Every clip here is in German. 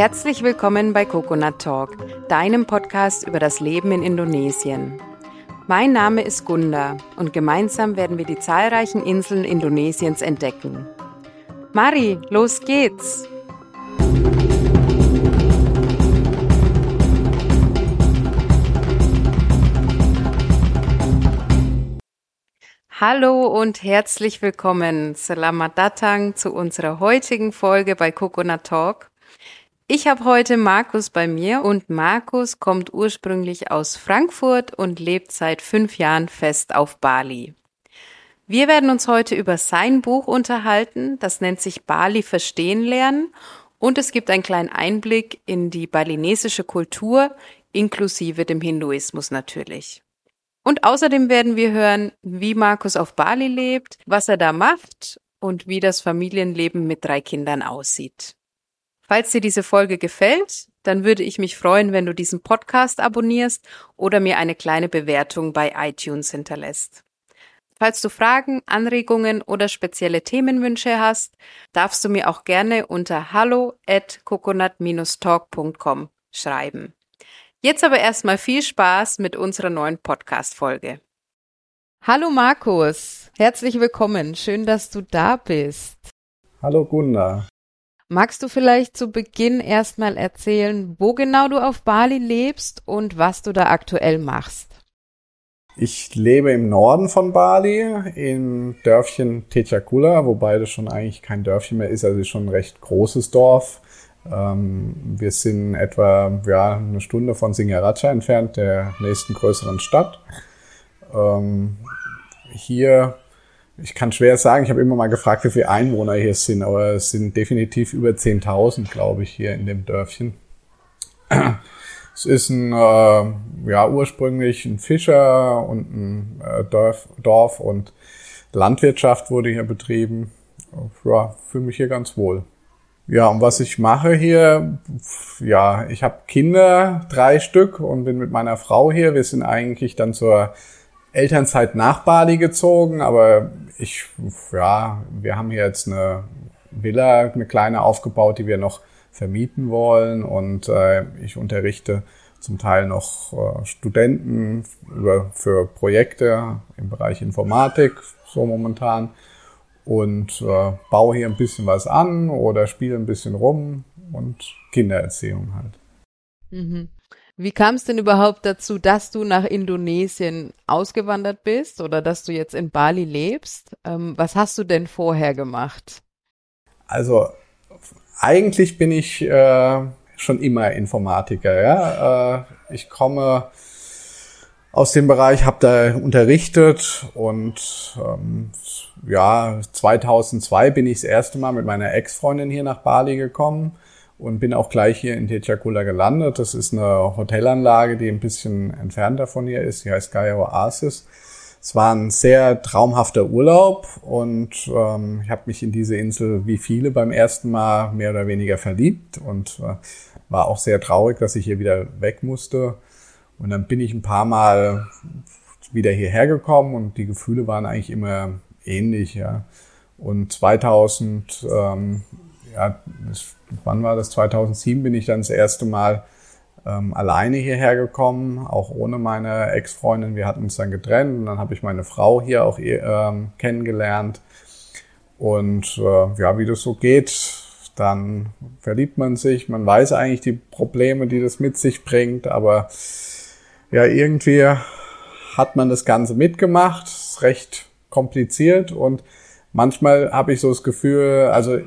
Herzlich willkommen bei Coconut Talk, deinem Podcast über das Leben in Indonesien. Mein Name ist Gunda und gemeinsam werden wir die zahlreichen Inseln Indonesiens entdecken. Mari, los geht's! Hallo und herzlich willkommen. Selamat datang zu unserer heutigen Folge bei Coconut Talk. Ich habe heute Markus bei mir und Markus kommt ursprünglich aus Frankfurt und lebt seit fünf Jahren fest auf Bali. Wir werden uns heute über sein Buch unterhalten, das nennt sich Bali verstehen lernen und es gibt einen kleinen Einblick in die balinesische Kultur, inklusive dem Hinduismus natürlich. Und außerdem werden wir hören, wie Markus auf Bali lebt, was er da macht und wie das Familienleben mit drei Kindern aussieht. Falls dir diese Folge gefällt, dann würde ich mich freuen, wenn du diesen Podcast abonnierst oder mir eine kleine Bewertung bei iTunes hinterlässt. Falls du Fragen, Anregungen oder spezielle Themenwünsche hast, darfst du mir auch gerne unter hallo at coconut-talk.com schreiben. Jetzt aber erstmal viel Spaß mit unserer neuen Podcast-Folge. Hallo Markus, herzlich willkommen. Schön, dass du da bist. Hallo Gunda. Magst du vielleicht zu Beginn erstmal erzählen, wo genau du auf Bali lebst und was du da aktuell machst? Ich lebe im Norden von Bali, im Dörfchen Techakula, wobei das schon eigentlich kein Dörfchen mehr ist, also schon ein recht großes Dorf. Ähm, wir sind etwa ja, eine Stunde von Singaraja entfernt, der nächsten größeren Stadt. Ähm, hier, ich kann schwer sagen, ich habe immer mal gefragt, wie viele Einwohner hier sind, aber es sind definitiv über 10.000, glaube ich, hier in dem Dörfchen. Es ist ein, äh, ja, ursprünglich ein Fischer und ein äh, Dorf, Dorf und Landwirtschaft wurde hier betrieben. Ja, fühle mich hier ganz wohl. Ja, und was ich mache hier, ja, ich habe Kinder, drei Stück und bin mit meiner Frau hier. Wir sind eigentlich dann zur Elternzeit nach Bali gezogen, aber ich, ja, wir haben hier jetzt eine Villa, eine kleine aufgebaut, die wir noch vermieten wollen und äh, ich unterrichte zum Teil noch äh, Studenten über, für Projekte im Bereich Informatik, so momentan und äh, baue hier ein bisschen was an oder spiele ein bisschen rum und Kindererziehung halt. Mhm. Wie kam es denn überhaupt dazu, dass du nach Indonesien ausgewandert bist oder dass du jetzt in Bali lebst? Ähm, was hast du denn vorher gemacht? Also eigentlich bin ich äh, schon immer Informatiker. Ja? Äh, ich komme aus dem Bereich, habe da unterrichtet und ähm, ja, 2002 bin ich das erste Mal mit meiner Ex-Freundin hier nach Bali gekommen und bin auch gleich hier in Techakula gelandet. Das ist eine Hotelanlage, die ein bisschen entfernt davon hier ist. Die heißt Gaia Oasis. Es war ein sehr traumhafter Urlaub und ähm, ich habe mich in diese Insel wie viele beim ersten Mal mehr oder weniger verliebt und äh, war auch sehr traurig, dass ich hier wieder weg musste. Und dann bin ich ein paar Mal wieder hierher gekommen und die Gefühle waren eigentlich immer ähnlich, ja. Und 2000, ähm, ja, das, wann war das? 2007 bin ich dann das erste Mal ähm, alleine hierher gekommen, auch ohne meine Ex-Freundin. Wir hatten uns dann getrennt und dann habe ich meine Frau hier auch ähm, kennengelernt. Und äh, ja, wie das so geht, dann verliebt man sich, man weiß eigentlich die Probleme, die das mit sich bringt, aber ja, irgendwie hat man das Ganze mitgemacht, ist recht kompliziert und manchmal habe ich so das Gefühl, also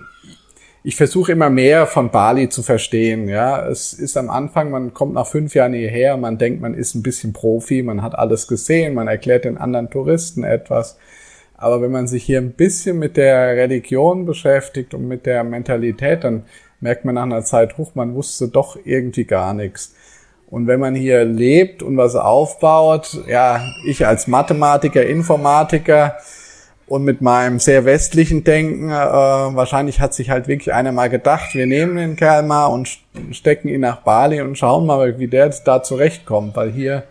ich versuche immer mehr von Bali zu verstehen. Ja, es ist am Anfang, man kommt nach fünf Jahren hierher, man denkt, man ist ein bisschen Profi, man hat alles gesehen, man erklärt den anderen Touristen etwas. Aber wenn man sich hier ein bisschen mit der Religion beschäftigt und mit der Mentalität, dann merkt man nach einer Zeit hoch, man wusste doch irgendwie gar nichts. Und wenn man hier lebt und was aufbaut, ja, ich als Mathematiker, Informatiker und mit meinem sehr westlichen Denken, äh, wahrscheinlich hat sich halt wirklich einer mal gedacht, wir nehmen den Kerl mal und stecken ihn nach Bali und schauen mal, wie der da zurechtkommt, weil hier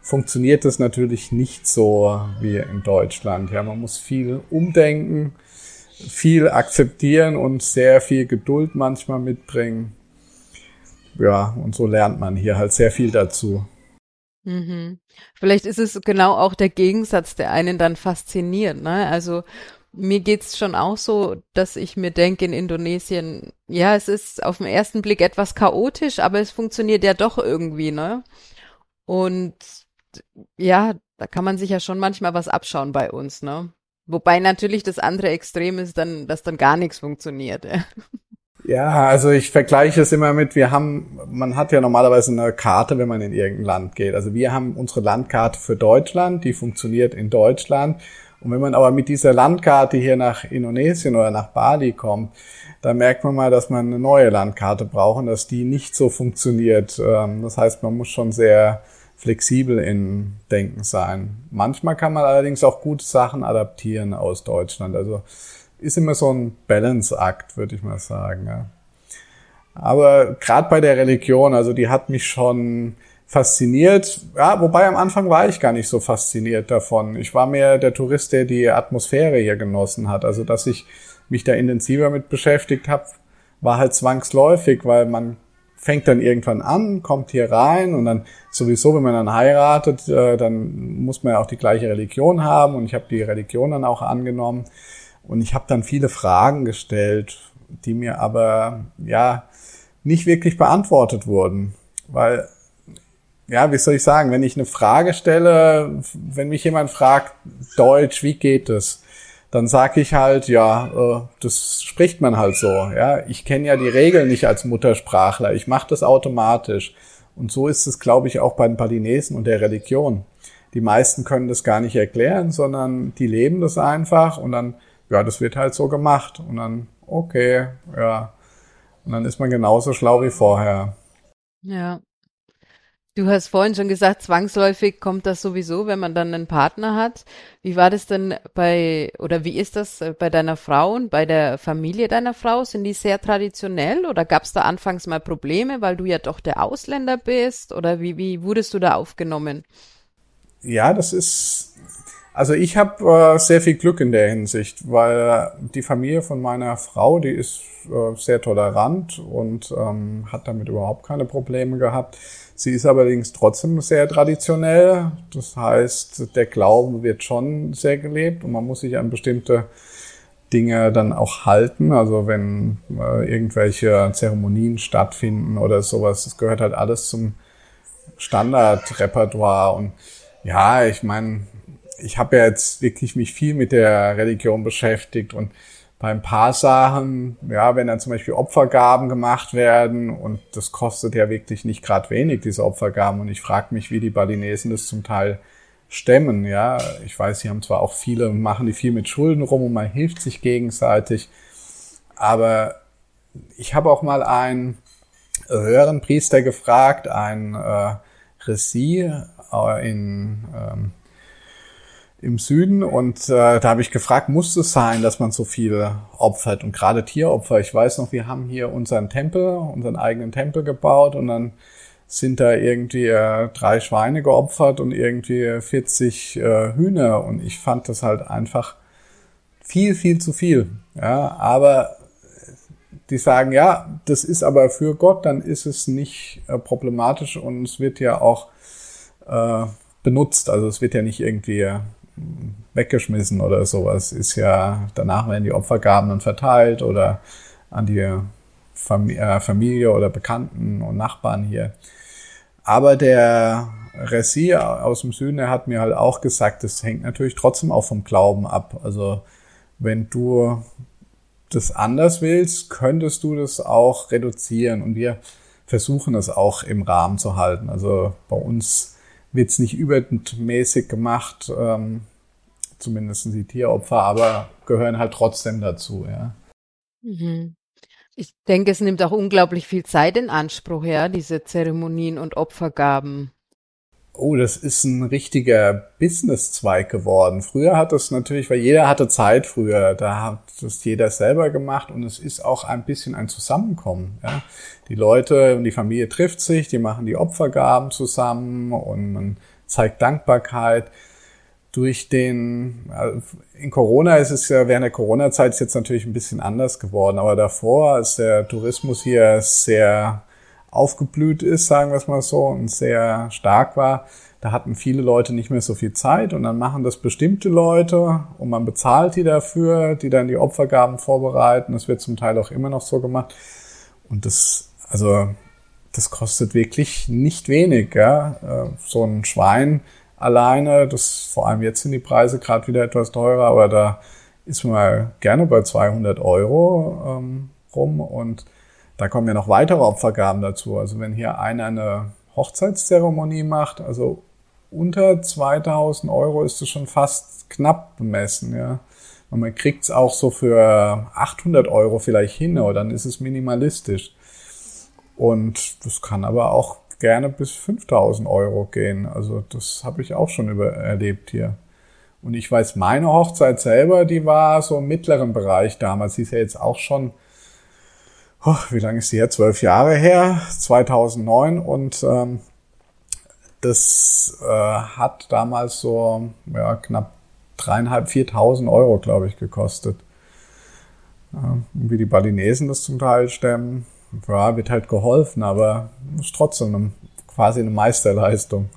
funktioniert das natürlich nicht so wie in Deutschland. Ja, man muss viel umdenken, viel akzeptieren und sehr viel Geduld manchmal mitbringen. ja, und so lernt man hier halt sehr viel dazu. Mhm. Vielleicht ist es genau auch der Gegensatz, der einen dann fasziniert. Ne? Also mir geht's schon auch so, dass ich mir denke, in Indonesien, ja, es ist auf den ersten Blick etwas chaotisch, aber es funktioniert ja doch irgendwie, ne? Und ja, da kann man sich ja schon manchmal was abschauen bei uns, ne? Wobei natürlich das andere Extrem ist dann, dass dann gar nichts funktioniert. Ja. Ja, also ich vergleiche es immer mit, wir haben, man hat ja normalerweise eine Karte, wenn man in irgendein Land geht. Also wir haben unsere Landkarte für Deutschland, die funktioniert in Deutschland. Und wenn man aber mit dieser Landkarte hier nach Indonesien oder nach Bali kommt, dann merkt man mal, dass man eine neue Landkarte braucht und dass die nicht so funktioniert. Ähm, das heißt, man muss schon sehr flexibel in Denken sein. Manchmal kann man allerdings auch gute Sachen adaptieren aus Deutschland. Also ist immer so ein Balance-Akt, würde ich mal sagen. Ja. Aber gerade bei der Religion, also die hat mich schon fasziniert. Ja, wobei am Anfang war ich gar nicht so fasziniert davon. Ich war mehr der Tourist, der die Atmosphäre hier genossen hat. Also dass ich mich da intensiver mit beschäftigt habe, war halt zwangsläufig, weil man fängt dann irgendwann an, kommt hier rein und dann sowieso, wenn man dann heiratet, äh, dann muss man ja auch die gleiche Religion haben und ich habe die Religion dann auch angenommen. Und ich habe dann viele Fragen gestellt, die mir aber ja nicht wirklich beantwortet wurden. Weil, ja, wie soll ich sagen, wenn ich eine Frage stelle, wenn mich jemand fragt, Deutsch, wie geht es? Dann sage ich halt, ja, äh, das spricht man halt so. Ja, ich kenne ja die Regeln nicht als Muttersprachler. Ich mache das automatisch. Und so ist es, glaube ich, auch bei den Palinesen und der Religion. Die meisten können das gar nicht erklären, sondern die leben das einfach und dann ja, das wird halt so gemacht. Und dann, okay, ja. Und dann ist man genauso schlau wie vorher. Ja. Du hast vorhin schon gesagt, zwangsläufig kommt das sowieso, wenn man dann einen Partner hat. Wie war das denn bei, oder wie ist das bei deiner Frau und bei der Familie deiner Frau? Sind die sehr traditionell oder gab es da anfangs mal Probleme, weil du ja doch der Ausländer bist? Oder wie, wie wurdest du da aufgenommen? Ja, das ist also ich habe äh, sehr viel Glück in der Hinsicht, weil die Familie von meiner Frau, die ist äh, sehr tolerant und ähm, hat damit überhaupt keine Probleme gehabt. Sie ist allerdings trotzdem sehr traditionell. Das heißt, der Glauben wird schon sehr gelebt und man muss sich an bestimmte Dinge dann auch halten. Also wenn äh, irgendwelche Zeremonien stattfinden oder sowas, das gehört halt alles zum Standardrepertoire. Und ja, ich meine, ich habe ja jetzt wirklich mich viel mit der Religion beschäftigt und bei ein paar Sachen, ja, wenn dann zum Beispiel Opfergaben gemacht werden und das kostet ja wirklich nicht gerade wenig, diese Opfergaben. Und ich frage mich, wie die Balinesen das zum Teil stemmen, ja. Ich weiß, sie haben zwar auch viele, machen die viel mit Schulden rum und man hilft sich gegenseitig. Aber ich habe auch mal einen höheren Priester gefragt, ein äh, Resi äh, in ähm, im Süden und äh, da habe ich gefragt, muss es sein, dass man so viel opfert und gerade Tieropfer. Ich weiß noch, wir haben hier unseren Tempel, unseren eigenen Tempel gebaut und dann sind da irgendwie äh, drei Schweine geopfert und irgendwie 40 äh, Hühner und ich fand das halt einfach viel, viel zu viel. Ja, aber die sagen, ja, das ist aber für Gott, dann ist es nicht äh, problematisch und es wird ja auch äh, benutzt. Also es wird ja nicht irgendwie weggeschmissen oder sowas. Ist ja, danach werden die Opfergaben dann verteilt oder an die äh, Familie oder Bekannten und Nachbarn hier. Aber der Resi aus dem Süden, der hat mir halt auch gesagt, das hängt natürlich trotzdem auch vom Glauben ab. Also wenn du das anders willst, könntest du das auch reduzieren. Und wir versuchen es auch im Rahmen zu halten. Also bei uns wird es nicht übermäßig gemacht, ähm, zumindest die Tieropfer, aber gehören halt trotzdem dazu, ja. Mhm. Ich denke, es nimmt auch unglaublich viel Zeit in Anspruch, ja, diese Zeremonien und Opfergaben. Oh, das ist ein richtiger Businesszweig geworden. Früher hat es natürlich, weil jeder hatte Zeit früher, da hat das jeder selber gemacht und es ist auch ein bisschen ein Zusammenkommen. Ja. Die Leute und die Familie trifft sich, die machen die Opfergaben zusammen und man zeigt Dankbarkeit. Durch den, in Corona ist es ja, während der Corona-Zeit ist jetzt natürlich ein bisschen anders geworden, aber davor ist der Tourismus hier sehr aufgeblüht ist, sagen wir es mal so, und sehr stark war, da hatten viele Leute nicht mehr so viel Zeit und dann machen das bestimmte Leute und man bezahlt die dafür, die dann die Opfergaben vorbereiten. Das wird zum Teil auch immer noch so gemacht. Und das, also, das kostet wirklich nicht wenig, ja. Äh, so ein Schwein alleine, das, vor allem jetzt sind die Preise gerade wieder etwas teurer, aber da ist man gerne bei 200 Euro ähm, rum und da kommen ja noch weitere Opfergaben dazu. Also wenn hier einer eine Hochzeitszeremonie macht, also unter 2000 Euro ist es schon fast knapp bemessen, ja. Und man kriegt es auch so für 800 Euro vielleicht hin, oder dann ist es minimalistisch. Und das kann aber auch gerne bis 5000 Euro gehen. Also das habe ich auch schon über erlebt hier. Und ich weiß, meine Hochzeit selber, die war so im mittleren Bereich damals. Sie ist ja jetzt auch schon, oh, wie lange ist sie her? Zwölf Jahre her, 2009. Und ähm, das äh, hat damals so ja, knapp dreieinhalb, viertausend Euro, glaube ich, gekostet. Ja, wie die Balinesen das zum Teil stemmen, ja, wird halt geholfen, aber ist trotzdem eine, quasi eine Meisterleistung.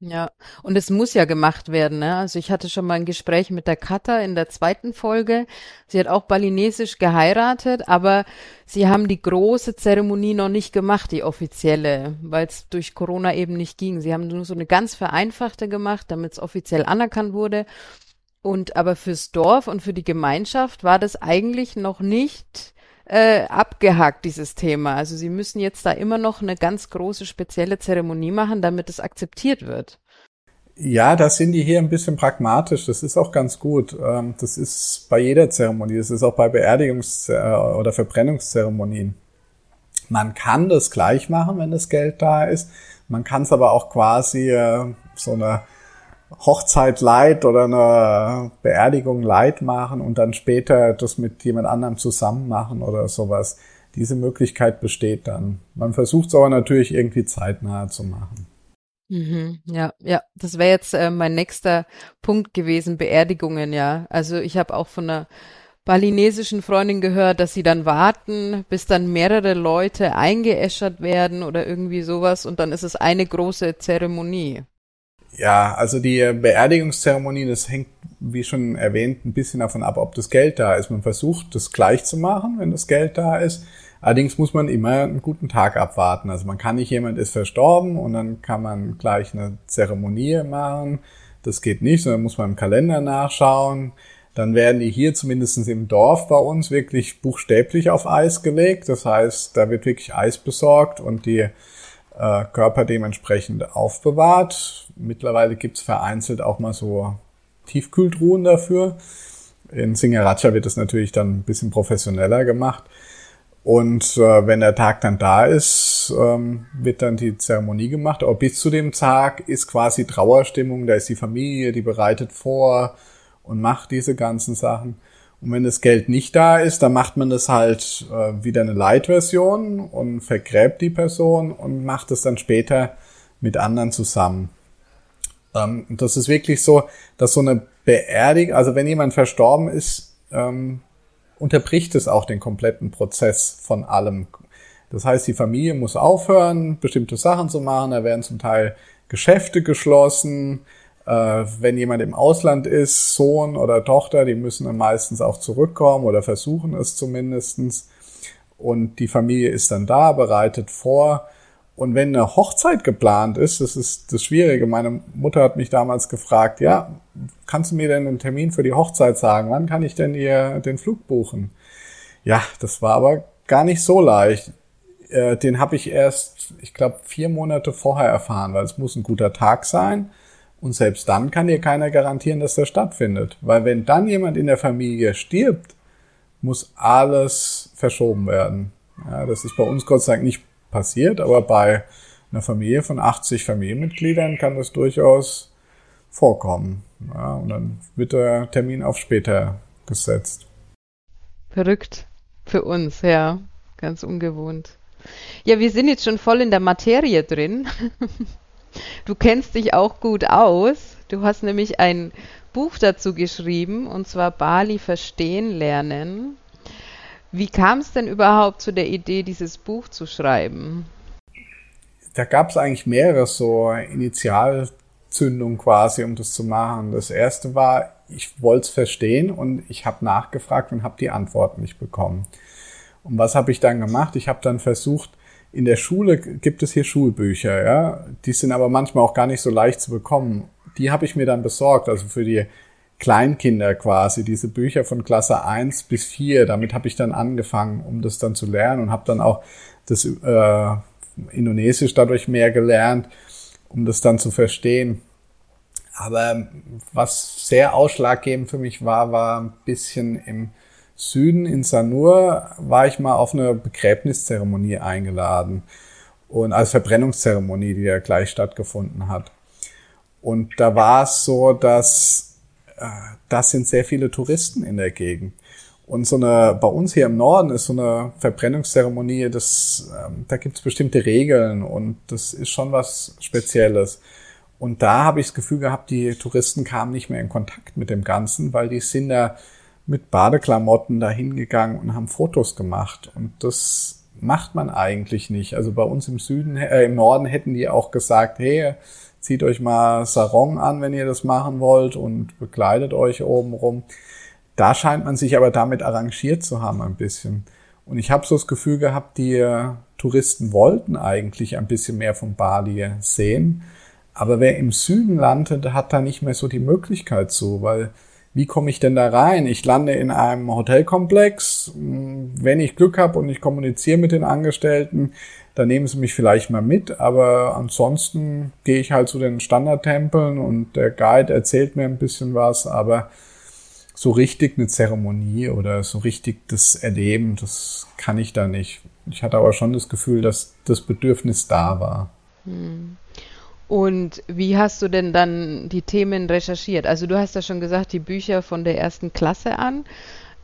Ja, und es muss ja gemacht werden. Ne? Also ich hatte schon mal ein Gespräch mit der Katha in der zweiten Folge. Sie hat auch balinesisch geheiratet, aber sie haben die große Zeremonie noch nicht gemacht, die offizielle, weil es durch Corona eben nicht ging. Sie haben nur so eine ganz vereinfachte gemacht, damit es offiziell anerkannt wurde. Und aber fürs Dorf und für die Gemeinschaft war das eigentlich noch nicht äh, abgehakt, dieses Thema. Also sie müssen jetzt da immer noch eine ganz große spezielle Zeremonie machen, damit es akzeptiert wird. Ja, da sind die hier ein bisschen pragmatisch. Das ist auch ganz gut. Ähm, das ist bei jeder Zeremonie. Das ist auch bei Beerdigungs- äh, oder Verbrennungszeremonien. Man kann das gleich machen, wenn das Geld da ist. Man kann es aber auch quasi äh, so eine Hochzeit leid oder eine Beerdigung leid machen und dann später das mit jemand anderem zusammen machen oder sowas. Diese Möglichkeit besteht dann. Man versucht es aber natürlich irgendwie zeitnah zu machen. Mhm, ja, ja, das wäre jetzt äh, mein nächster Punkt gewesen, Beerdigungen, ja. Also ich habe auch von einer balinesischen Freundin gehört, dass sie dann warten, bis dann mehrere Leute eingeäschert werden oder irgendwie sowas und dann ist es eine große Zeremonie. Ja, also die Beerdigungszeremonie, das hängt, wie schon erwähnt, ein bisschen davon ab, ob das Geld da ist. Man versucht, das gleich zu machen, wenn das Geld da ist. Allerdings muss man immer einen guten Tag abwarten. Also man kann nicht, jemand ist verstorben und dann kann man gleich eine Zeremonie machen. Das geht nicht, sondern muss man im Kalender nachschauen. Dann werden die hier zumindest im Dorf bei uns wirklich buchstäblich auf Eis gelegt. Das heißt, da wird wirklich Eis besorgt und die äh, Körper dementsprechend aufbewahrt. Mittlerweile gibt's vereinzelt auch mal so Tiefkühltruhen dafür. In Singaracha wird es natürlich dann ein bisschen professioneller gemacht. Und äh, wenn der Tag dann da ist, ähm, wird dann die Zeremonie gemacht. Aber bis zu dem Tag ist quasi Trauerstimmung, da ist die Familie, die bereitet vor und macht diese ganzen Sachen. Und wenn das Geld nicht da ist, dann macht man das halt äh, wieder eine Light-Version und vergräbt die Person und macht es dann später mit anderen zusammen. Ähm, das ist wirklich so, dass so eine Beerdigung, also wenn jemand verstorben ist, ähm, unterbricht es auch den kompletten Prozess von allem. Das heißt, die Familie muss aufhören, bestimmte Sachen zu machen. Da werden zum Teil Geschäfte geschlossen. Äh, wenn jemand im Ausland ist, Sohn oder Tochter, die müssen dann meistens auch zurückkommen oder versuchen es zumindestens. Und die Familie ist dann da, bereitet vor. Und wenn eine Hochzeit geplant ist, das ist das Schwierige. Meine Mutter hat mich damals gefragt, ja, kannst du mir denn einen Termin für die Hochzeit sagen? Wann kann ich denn ihr den Flug buchen? Ja, das war aber gar nicht so leicht. Äh, den habe ich erst, ich glaube, vier Monate vorher erfahren, weil es muss ein guter Tag sein. Und selbst dann kann dir keiner garantieren, dass der stattfindet. Weil wenn dann jemand in der Familie stirbt, muss alles verschoben werden. Ja, das ist bei uns Gott sei Dank nicht passiert, aber bei einer Familie von 80 Familienmitgliedern kann das durchaus vorkommen. Ja, und dann wird der Termin auf später gesetzt. Verrückt. Für uns, ja. Ganz ungewohnt. Ja, wir sind jetzt schon voll in der Materie drin. Du kennst dich auch gut aus. Du hast nämlich ein Buch dazu geschrieben, und zwar Bali verstehen lernen. Wie kam es denn überhaupt zu der Idee, dieses Buch zu schreiben? da gab es eigentlich mehrere so Initialzündungen quasi, um das zu machen. Das erste war, ich wollte es verstehen und ich habe nachgefragt und habe die Antwort nicht bekommen. Und was habe ich dann gemacht? Ich habe dann versucht, in der Schule gibt es hier Schulbücher, ja. Die sind aber manchmal auch gar nicht so leicht zu bekommen. Die habe ich mir dann besorgt, also für die Kleinkinder quasi, diese Bücher von Klasse 1 bis 4. Damit habe ich dann angefangen, um das dann zu lernen und habe dann auch das äh, Indonesisch dadurch mehr gelernt, um das dann zu verstehen. Aber was sehr ausschlaggebend für mich war, war ein bisschen im Süden in Sanur war ich mal auf eine Begräbniszeremonie eingeladen und als Verbrennungszeremonie, die ja gleich stattgefunden hat. Und da war es so, dass äh, das sind sehr viele Touristen in der Gegend. Und so eine, bei uns hier im Norden ist so eine Verbrennungszeremonie, das, ähm, da gibt es bestimmte Regeln und das ist schon was Spezielles. Und da habe ich das Gefühl gehabt, die Touristen kamen nicht mehr in Kontakt mit dem Ganzen, weil die sind da mit Badeklamotten da hingegangen und haben Fotos gemacht. Und das macht man eigentlich nicht. Also bei uns im Süden, äh, im Norden hätten die auch gesagt, hey, zieht euch mal Sarong an, wenn ihr das machen wollt und bekleidet euch oben rum. Da scheint man sich aber damit arrangiert zu haben ein bisschen. Und ich habe so das Gefühl gehabt, die äh, Touristen wollten eigentlich ein bisschen mehr von Bali sehen. Aber wer im Süden landet, hat da nicht mehr so die Möglichkeit zu, weil wie komme ich denn da rein? Ich lande in einem Hotelkomplex. Wenn ich Glück habe und ich kommuniziere mit den Angestellten, dann nehmen sie mich vielleicht mal mit. Aber ansonsten gehe ich halt zu den Standardtempeln und der Guide erzählt mir ein bisschen was. Aber so richtig eine Zeremonie oder so richtig das Erleben, das kann ich da nicht. Ich hatte aber schon das Gefühl, dass das Bedürfnis da war. Hm. Und wie hast du denn dann die Themen recherchiert? Also du hast ja schon gesagt, die Bücher von der ersten Klasse an.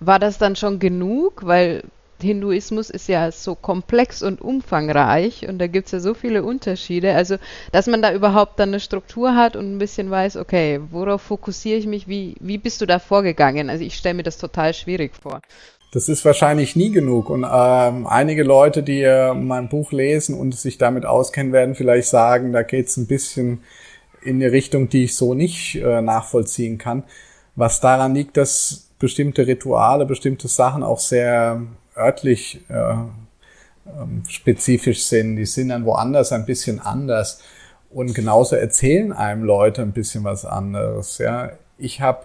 War das dann schon genug? Weil Hinduismus ist ja so komplex und umfangreich und da gibt es ja so viele Unterschiede. Also, dass man da überhaupt dann eine Struktur hat und ein bisschen weiß, okay, worauf fokussiere ich mich, wie, wie bist du da vorgegangen? Also ich stelle mir das total schwierig vor. Das ist wahrscheinlich nie genug. Und ähm, einige Leute, die äh, mein Buch lesen und sich damit auskennen, werden vielleicht sagen, da geht es ein bisschen in eine Richtung, die ich so nicht äh, nachvollziehen kann. Was daran liegt, dass bestimmte Rituale, bestimmte Sachen auch sehr örtlich äh, ähm, spezifisch sind. Die sind dann woanders ein bisschen anders. Und genauso erzählen einem Leute ein bisschen was anderes. Ja, ich habe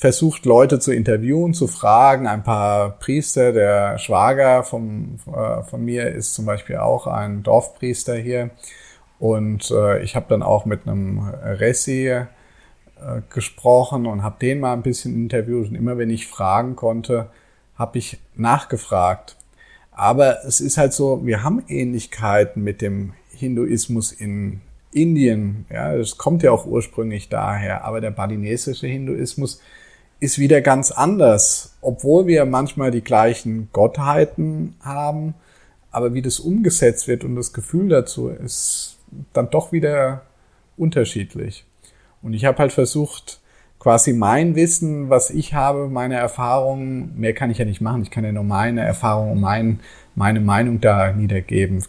versucht, Leute zu interviewen, zu fragen. Ein paar Priester, der Schwager vom, äh, von mir ist zum Beispiel auch ein Dorfpriester hier. Und äh, ich habe dann auch mit einem Ressi äh, gesprochen und habe den mal ein bisschen interviewt. Und immer wenn ich fragen konnte, habe ich nachgefragt. Aber es ist halt so, wir haben Ähnlichkeiten mit dem Hinduismus in Indien. Ja, das kommt ja auch ursprünglich daher. Aber der balinesische Hinduismus ist wieder ganz anders, obwohl wir manchmal die gleichen Gottheiten haben, aber wie das umgesetzt wird und das Gefühl dazu ist dann doch wieder unterschiedlich. Und ich habe halt versucht, quasi mein Wissen, was ich habe, meine Erfahrungen, mehr kann ich ja nicht machen, ich kann ja nur meine Erfahrungen und mein, meine Meinung da niedergeben.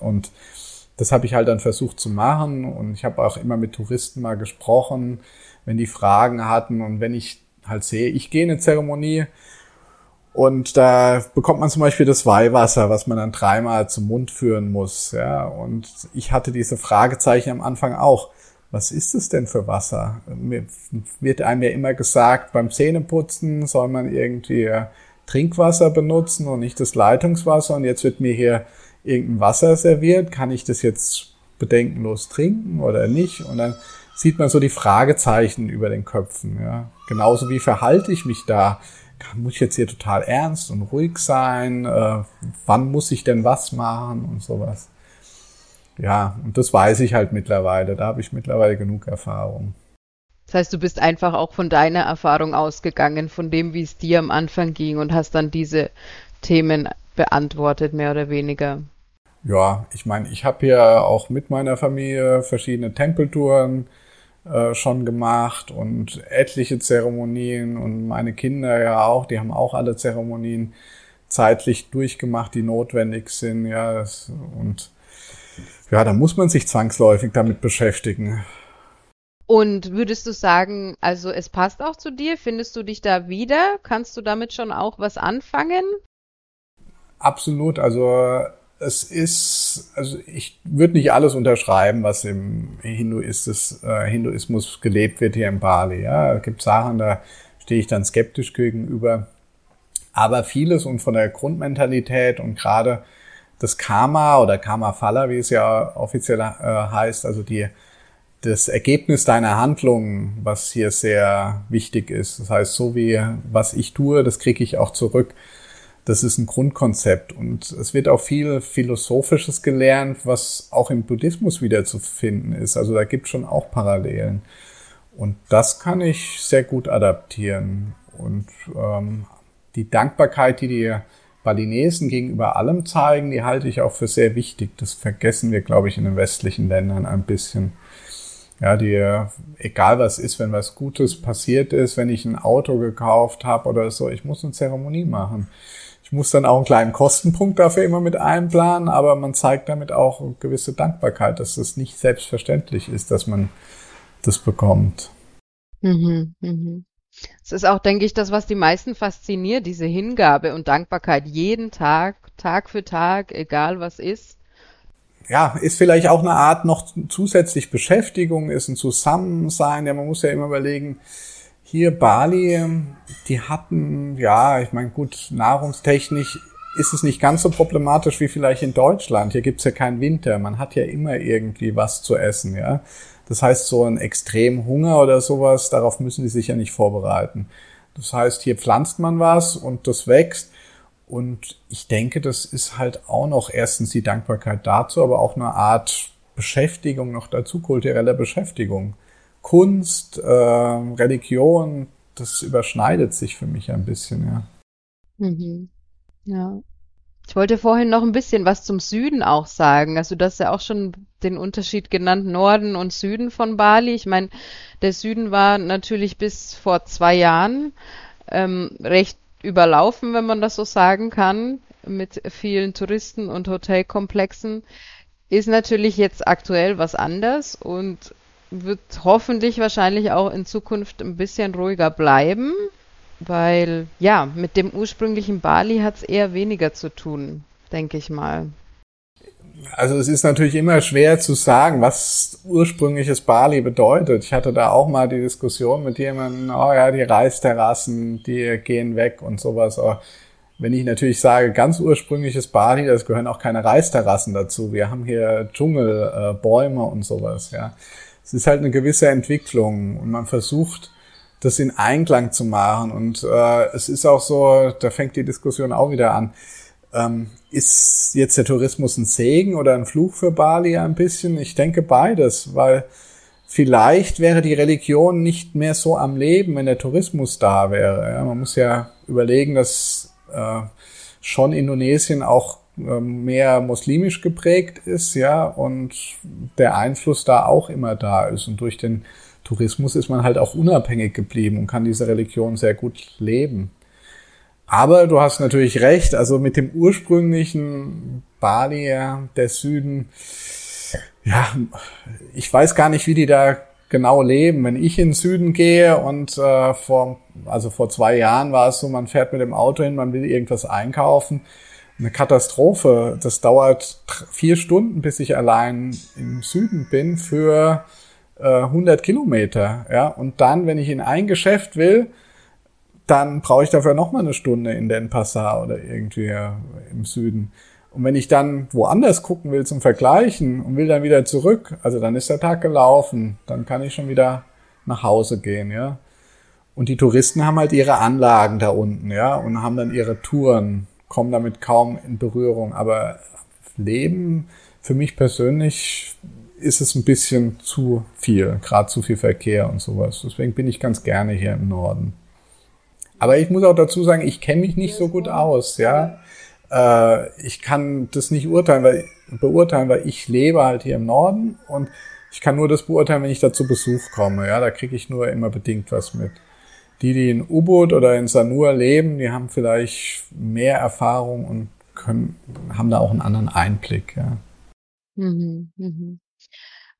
Und das habe ich halt dann versucht zu machen und ich habe auch immer mit Touristen mal gesprochen, wenn die Fragen hatten und wenn ich halt sehe, ich gehe in eine Zeremonie und da bekommt man zum Beispiel das Weihwasser, was man dann dreimal zum Mund führen muss. Ja, und ich hatte diese Fragezeichen am Anfang auch. Was ist es denn für Wasser? Mir wird einem ja immer gesagt, beim Zähneputzen soll man irgendwie Trinkwasser benutzen und nicht das Leitungswasser. Und jetzt wird mir hier irgendein Wasser serviert. Kann ich das jetzt bedenkenlos trinken oder nicht? Und dann sieht man so die Fragezeichen über den Köpfen. Ja. Genauso wie verhalte ich mich da? Muss ich jetzt hier total ernst und ruhig sein? Äh, wann muss ich denn was machen und sowas? Ja, und das weiß ich halt mittlerweile. Da habe ich mittlerweile genug Erfahrung. Das heißt, du bist einfach auch von deiner Erfahrung ausgegangen, von dem, wie es dir am Anfang ging und hast dann diese Themen beantwortet, mehr oder weniger. Ja, ich meine, ich habe hier auch mit meiner Familie verschiedene Tempeltouren äh, schon gemacht und etliche Zeremonien und meine Kinder ja auch, die haben auch alle Zeremonien zeitlich durchgemacht, die notwendig sind, ja, und ja, da muss man sich zwangsläufig damit beschäftigen. Und würdest du sagen, also es passt auch zu dir? Findest du dich da wieder? Kannst du damit schon auch was anfangen? Absolut. Also es ist, also ich würde nicht alles unterschreiben, was im Hinduismus, äh, Hinduismus gelebt wird hier in Bali. Ja, es gibt Sachen, da stehe ich dann skeptisch gegenüber. Aber vieles und von der Grundmentalität und gerade das Karma oder Karma Falla, wie es ja offiziell äh, heißt, also die, das Ergebnis deiner Handlungen, was hier sehr wichtig ist. Das heißt, so wie was ich tue, das kriege ich auch zurück. Das ist ein Grundkonzept und es wird auch viel Philosophisches gelernt, was auch im Buddhismus wieder zu finden ist. Also da gibt schon auch Parallelen. Und das kann ich sehr gut adaptieren. Und ähm, die Dankbarkeit, die die Balinesen gegenüber allem zeigen, die halte ich auch für sehr wichtig. Das vergessen wir, glaube ich, in den westlichen Ländern ein bisschen. Ja, die, egal was ist, wenn was Gutes passiert ist, wenn ich ein Auto gekauft habe oder so, ich muss eine Zeremonie machen. Ich muss dann auch einen kleinen Kostenpunkt dafür immer mit einplanen, aber man zeigt damit auch eine gewisse Dankbarkeit, dass es nicht selbstverständlich ist, dass man das bekommt. Mhm, mhm. Es ist auch, denke ich, das, was die meisten fasziniert, diese Hingabe und Dankbarkeit jeden Tag, Tag für Tag, egal was ist. Ja, ist vielleicht auch eine Art noch zusätzlich Beschäftigung, ist ein Zusammensein. Ja, man muss ja immer überlegen, hier Bali, die hatten, ja, ich meine, gut, nahrungstechnisch ist es nicht ganz so problematisch wie vielleicht in Deutschland. Hier gibt's ja keinen Winter. Man hat ja immer irgendwie was zu essen, ja. Das heißt, so ein extrem Hunger oder sowas, darauf müssen die sich ja nicht vorbereiten. Das heißt, hier pflanzt man was und das wächst. Und ich denke, das ist halt auch noch erstens die Dankbarkeit dazu, aber auch eine Art Beschäftigung noch dazu, kulturelle Beschäftigung. Kunst, äh, Religion, das überschneidet sich für mich ein bisschen, ja. Mhm. Ja. Ich wollte vorhin noch ein bisschen was zum Süden auch sagen. Also du hast ja auch schon den Unterschied genannt, Norden und Süden von Bali. Ich meine, der Süden war natürlich bis vor zwei Jahren ähm, recht überlaufen, wenn man das so sagen kann, mit vielen Touristen und Hotelkomplexen. Ist natürlich jetzt aktuell was anders und wird hoffentlich wahrscheinlich auch in Zukunft ein bisschen ruhiger bleiben, weil ja, mit dem ursprünglichen Bali hat es eher weniger zu tun, denke ich mal. Also es ist natürlich immer schwer zu sagen, was ursprüngliches Bali bedeutet. Ich hatte da auch mal die Diskussion mit jemandem, oh ja, die Reisterrassen, die gehen weg und sowas. Aber wenn ich natürlich sage, ganz ursprüngliches Bali, das gehören auch keine Reisterrassen dazu. Wir haben hier Dschungel, äh, Bäume und sowas, ja es ist halt eine gewisse Entwicklung und man versucht, das in Einklang zu machen. Und äh, es ist auch so, da fängt die Diskussion auch wieder an. Ähm, ist jetzt der Tourismus ein Segen oder ein Fluch für Bali ein bisschen? Ich denke beides, weil vielleicht wäre die Religion nicht mehr so am Leben, wenn der Tourismus da wäre. Ja, man muss ja überlegen, dass äh, schon Indonesien auch mehr muslimisch geprägt ist, ja, und der Einfluss da auch immer da ist. Und durch den Tourismus ist man halt auch unabhängig geblieben und kann diese Religion sehr gut leben. Aber du hast natürlich recht, also mit dem ursprünglichen Bali, der Süden, ja, ich weiß gar nicht, wie die da genau leben. Wenn ich in den Süden gehe und äh, vor, also vor zwei Jahren war es so, man fährt mit dem Auto hin, man will irgendwas einkaufen, eine Katastrophe. Das dauert vier Stunden, bis ich allein im Süden bin für äh, 100 Kilometer. Ja, und dann, wenn ich in ein Geschäft will, dann brauche ich dafür noch mal eine Stunde in den Passar oder irgendwie im Süden. Und wenn ich dann woanders gucken will zum Vergleichen und will dann wieder zurück, also dann ist der Tag gelaufen, dann kann ich schon wieder nach Hause gehen, ja. Und die Touristen haben halt ihre Anlagen da unten, ja, und haben dann ihre Touren komme damit kaum in Berührung. Aber Leben für mich persönlich ist es ein bisschen zu viel, gerade zu viel Verkehr und sowas. Deswegen bin ich ganz gerne hier im Norden. Aber ich muss auch dazu sagen, ich kenne mich nicht so gut aus, ja. Äh, ich kann das nicht urteilen, weil, beurteilen, weil ich lebe halt hier im Norden und ich kann nur das beurteilen, wenn ich da zu Besuch komme. Ja, da kriege ich nur immer bedingt was mit die, die in U-Boot oder in Sanur leben, die haben vielleicht mehr Erfahrung und können, haben da auch einen anderen Einblick. Ja. Mhm, mhm.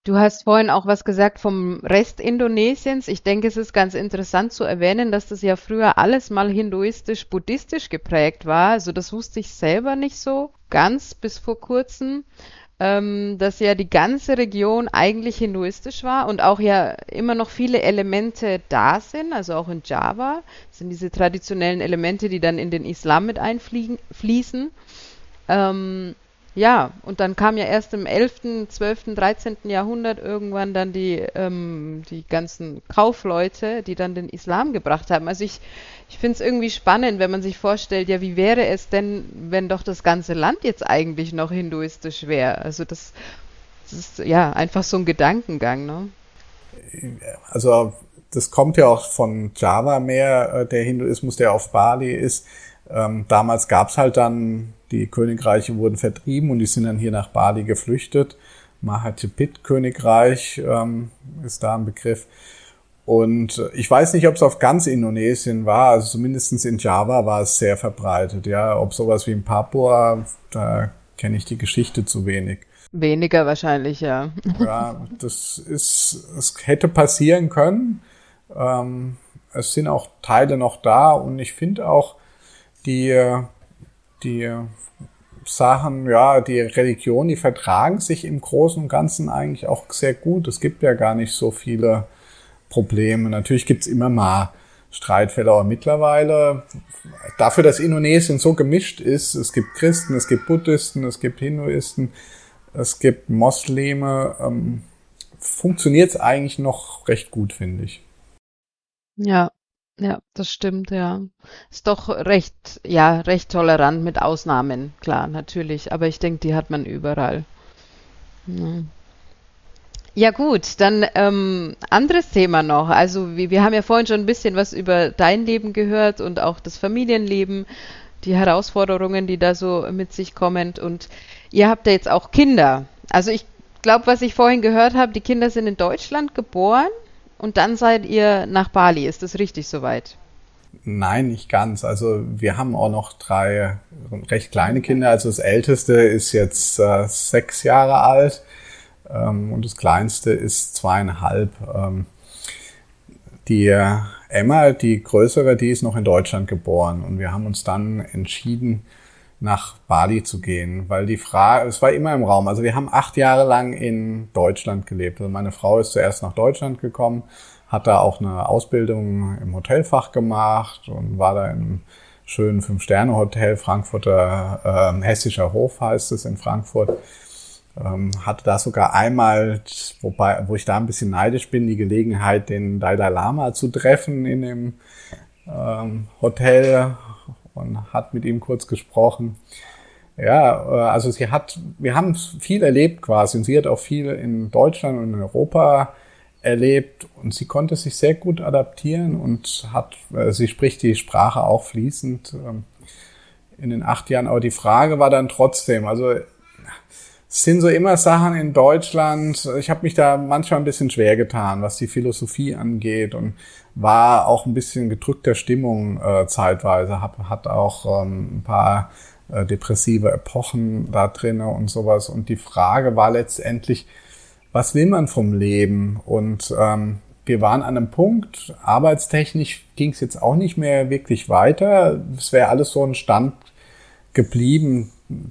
Du hast vorhin auch was gesagt vom Rest Indonesiens. Ich denke, es ist ganz interessant zu erwähnen, dass das ja früher alles mal hinduistisch-buddhistisch geprägt war. Also das wusste ich selber nicht so ganz bis vor kurzem, ähm, dass ja die ganze Region eigentlich hinduistisch war und auch ja immer noch viele Elemente da sind, also auch in Java sind diese traditionellen Elemente, die dann in den Islam mit einfließen. Ähm, ja, und dann kam ja erst im 11., 12., 13. Jahrhundert irgendwann dann die, ähm, die ganzen Kaufleute, die dann den Islam gebracht haben. Also ich, ich finde es irgendwie spannend, wenn man sich vorstellt, ja, wie wäre es denn, wenn doch das ganze Land jetzt eigentlich noch hinduistisch wäre? Also das, das ist ja einfach so ein Gedankengang, ne? Also das kommt ja auch von Java mehr, äh, der Hinduismus, der auf Bali ist. Ähm, damals gab's halt dann die Königreiche wurden vertrieben und die sind dann hier nach Bali geflüchtet. Mahatipit-Königreich ähm, ist da ein Begriff. Und ich weiß nicht, ob es auf ganz Indonesien war, also zumindest in Java war es sehr verbreitet. Ja, ob sowas wie in Papua, da kenne ich die Geschichte zu wenig. Weniger wahrscheinlich, ja. Ja, das ist, es hätte passieren können. Ähm, es sind auch Teile noch da und ich finde auch die die Sachen, ja, die Religion, die vertragen sich im Großen und Ganzen eigentlich auch sehr gut. Es gibt ja gar nicht so viele Probleme. Natürlich gibt's immer mal Streitfälle, aber mittlerweile, dafür, dass Indonesien so gemischt ist, es gibt Christen, es gibt Buddhisten, es gibt Hinduisten, es gibt Mosleme, ähm, funktioniert es eigentlich noch recht gut, finde ich. Ja, ja, das stimmt, ja. Ist doch recht, ja, recht tolerant mit Ausnahmen, klar, natürlich. Aber ich denke, die hat man überall. Ja. Ja gut, dann ähm, anderes Thema noch. Also wir, wir haben ja vorhin schon ein bisschen was über dein Leben gehört und auch das Familienleben, die Herausforderungen, die da so mit sich kommen. Und ihr habt ja jetzt auch Kinder. Also ich glaube, was ich vorhin gehört habe, die Kinder sind in Deutschland geboren. Und dann seid ihr nach Bali. Ist das richtig soweit? Nein, nicht ganz. Also wir haben auch noch drei recht kleine Kinder. Also das älteste ist jetzt äh, sechs Jahre alt ähm, und das kleinste ist zweieinhalb. Ähm, die Emma, die größere, die ist noch in Deutschland geboren und wir haben uns dann entschieden, nach Bali zu gehen, weil die Frage, es war immer im Raum. Also wir haben acht Jahre lang in Deutschland gelebt. Also meine Frau ist zuerst nach Deutschland gekommen, hat da auch eine Ausbildung im Hotelfach gemacht und war da im schönen Fünf-Sterne-Hotel, Frankfurter, äh, Hessischer Hof heißt es in Frankfurt. Ähm, hatte da sogar einmal, wobei, wo ich da ein bisschen neidisch bin, die Gelegenheit, den Dalai Lama zu treffen in dem ähm, Hotel und hat mit ihm kurz gesprochen. Ja, äh, also sie hat, wir haben viel erlebt quasi und sie hat auch viel in Deutschland und in Europa erlebt und sie konnte sich sehr gut adaptieren und hat, äh, sie spricht die Sprache auch fließend ähm, in den acht Jahren. Aber die Frage war dann trotzdem, also es sind so immer Sachen in Deutschland. Ich habe mich da manchmal ein bisschen schwer getan, was die Philosophie angeht und war auch ein bisschen gedrückter Stimmung äh, zeitweise. Hab, hat auch ähm, ein paar äh, depressive Epochen da drinne und sowas. Und die Frage war letztendlich, was will man vom Leben? Und ähm, wir waren an einem Punkt, arbeitstechnisch ging es jetzt auch nicht mehr wirklich weiter. Es wäre alles so ein Stand geblieben,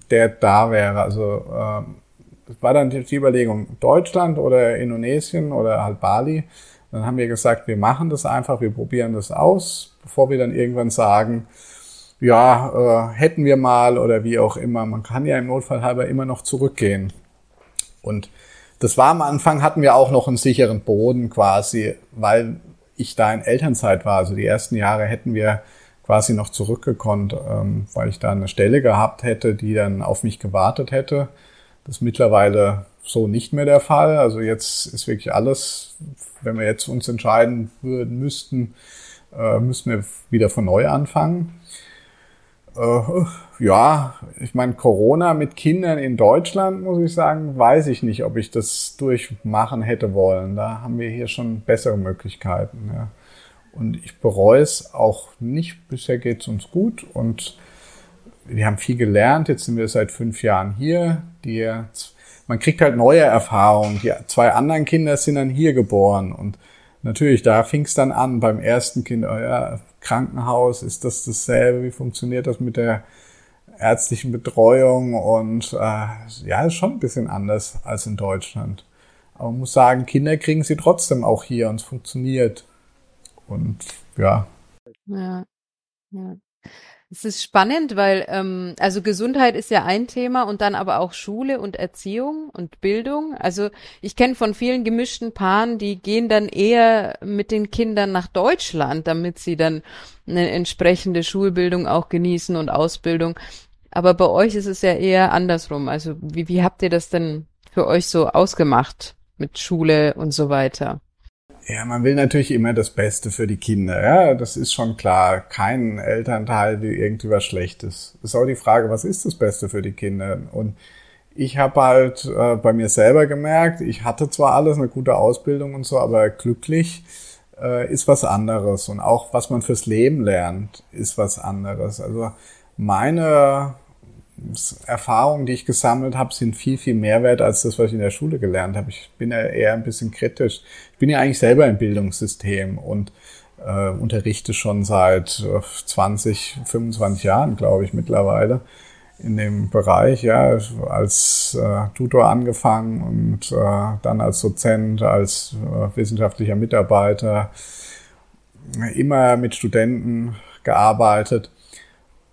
der da wäre. Also äh, war dann die Überlegung, Deutschland oder Indonesien oder halt Bali. Dann haben wir gesagt, wir machen das einfach, wir probieren das aus, bevor wir dann irgendwann sagen, ja, äh, hätten wir mal oder wie auch immer. Man kann ja im Notfall halber immer noch zurückgehen. Und das war am Anfang, hatten wir auch noch einen sicheren Boden quasi, weil ich da in Elternzeit war. Also die ersten Jahre hätten wir quasi noch zurückgekonnt, ähm, weil ich da eine Stelle gehabt hätte, die dann auf mich gewartet hätte. Das mittlerweile so nicht mehr der Fall. Also jetzt ist wirklich alles, wenn wir jetzt uns entscheiden würden, müssten, äh, müssen wir wieder von neu anfangen. Äh, ja, ich meine, Corona mit Kindern in Deutschland, muss ich sagen, weiß ich nicht, ob ich das durchmachen hätte wollen. Da haben wir hier schon bessere Möglichkeiten. Ja. Und ich bereue es auch nicht. Bisher geht es uns gut und wir haben viel gelernt. Jetzt sind wir seit fünf Jahren hier. Die man kriegt halt neue Erfahrungen. Die zwei anderen Kinder sind dann hier geboren und natürlich, da fing es dann an beim ersten Kind, oh ja, Krankenhaus, ist das dasselbe? Wie funktioniert das mit der ärztlichen Betreuung? Und äh, ja, ist schon ein bisschen anders als in Deutschland. Aber man muss sagen, Kinder kriegen sie trotzdem auch hier und es funktioniert. Und ja. Ja. ja. Es ist spannend, weil ähm, also Gesundheit ist ja ein Thema und dann aber auch Schule und Erziehung und Bildung. Also ich kenne von vielen gemischten Paaren, die gehen dann eher mit den Kindern nach Deutschland, damit sie dann eine entsprechende Schulbildung auch genießen und Ausbildung. Aber bei euch ist es ja eher andersrum. Also wie, wie habt ihr das denn für euch so ausgemacht mit Schule und so weiter? Ja, man will natürlich immer das Beste für die Kinder. Ja, das ist schon klar. Kein Elternteil will irgendwie was Schlechtes. Es ist auch die Frage, was ist das Beste für die Kinder? Und ich habe halt äh, bei mir selber gemerkt, ich hatte zwar alles, eine gute Ausbildung und so, aber glücklich äh, ist was anderes. Und auch was man fürs Leben lernt, ist was anderes. Also meine Erfahrungen, die ich gesammelt habe, sind viel, viel mehr wert als das, was ich in der Schule gelernt habe. Ich bin ja eher ein bisschen kritisch. Ich bin ja eigentlich selber im Bildungssystem und äh, unterrichte schon seit 20, äh, 25 Jahren, glaube ich, mittlerweile in dem Bereich, ja, als äh, Tutor angefangen und äh, dann als Dozent, als äh, wissenschaftlicher Mitarbeiter, immer mit Studenten gearbeitet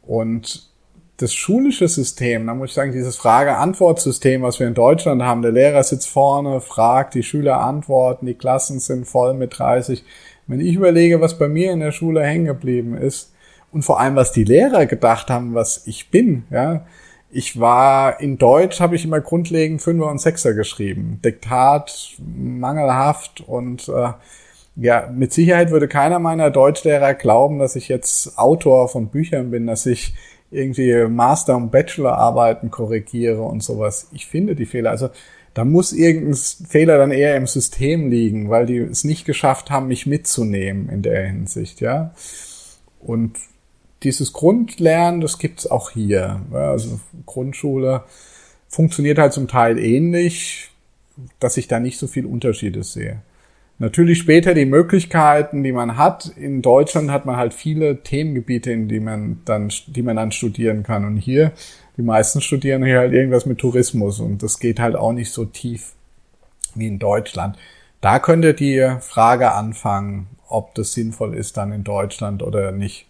und das schulische System, da muss ich sagen, dieses Frage-Antwort-System, was wir in Deutschland haben, der Lehrer sitzt vorne, fragt, die Schüler antworten, die Klassen sind voll mit 30. Wenn ich überlege, was bei mir in der Schule hängen geblieben ist und vor allem, was die Lehrer gedacht haben, was ich bin, ja, ich war in Deutsch, habe ich immer grundlegend Fünfer und Sechser geschrieben. Diktat, mangelhaft und äh, ja, mit Sicherheit würde keiner meiner Deutschlehrer glauben, dass ich jetzt Autor von Büchern bin, dass ich irgendwie Master- und Bachelorarbeiten korrigiere und sowas. Ich finde die Fehler. Also da muss irgendein Fehler dann eher im System liegen, weil die es nicht geschafft haben, mich mitzunehmen in der Hinsicht, ja. Und dieses Grundlernen, das gibt's auch hier. Also Grundschule funktioniert halt zum Teil ähnlich, dass ich da nicht so viel Unterschiede sehe. Natürlich später die Möglichkeiten, die man hat. In Deutschland hat man halt viele Themengebiete, in die man dann, die man dann studieren kann. Und hier, die meisten studieren hier halt irgendwas mit Tourismus und das geht halt auch nicht so tief wie in Deutschland. Da könnte die Frage anfangen, ob das sinnvoll ist dann in Deutschland oder nicht.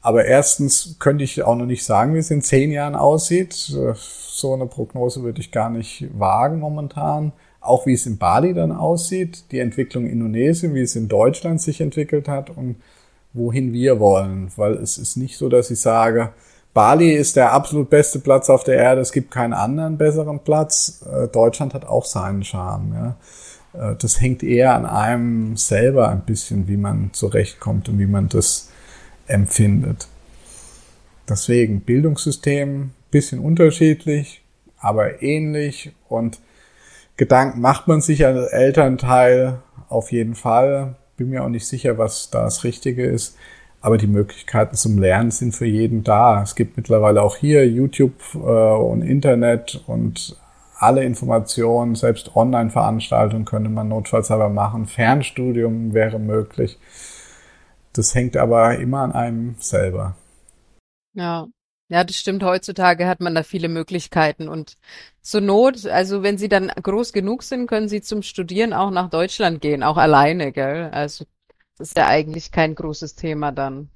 Aber erstens könnte ich auch noch nicht sagen, wie es in zehn Jahren aussieht. So eine Prognose würde ich gar nicht wagen momentan auch wie es in Bali dann aussieht, die Entwicklung in Indonesien, wie es in Deutschland sich entwickelt hat und wohin wir wollen. Weil es ist nicht so, dass ich sage, Bali ist der absolut beste Platz auf der Erde, es gibt keinen anderen besseren Platz. Äh, Deutschland hat auch seinen Charme. Ja. Äh, das hängt eher an einem selber ein bisschen, wie man zurechtkommt und wie man das empfindet. Deswegen Bildungssystem bisschen unterschiedlich, aber ähnlich und Gedanken macht man sich als Elternteil auf jeden Fall. Bin mir auch nicht sicher, was da das Richtige ist. Aber die Möglichkeiten zum Lernen sind für jeden da. Es gibt mittlerweile auch hier YouTube äh, und Internet und alle Informationen, selbst Online-Veranstaltungen könnte man notfalls aber machen. Fernstudium wäre möglich. Das hängt aber immer an einem selber. Ja, ja, das stimmt. Heutzutage hat man da viele Möglichkeiten und zur Not, also wenn sie dann groß genug sind, können sie zum Studieren auch nach Deutschland gehen, auch alleine, gell? Also das ist ja eigentlich kein großes Thema dann.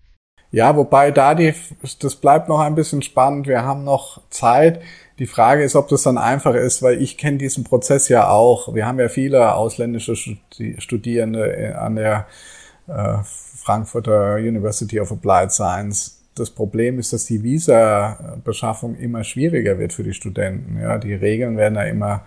Ja, wobei da die, das bleibt noch ein bisschen spannend. Wir haben noch Zeit. Die Frage ist, ob das dann einfach ist, weil ich kenne diesen Prozess ja auch. Wir haben ja viele ausländische Studierende an der äh, Frankfurter University of Applied Science das Problem ist, dass die Visa-Beschaffung immer schwieriger wird für die Studenten. Ja, die Regeln werden da immer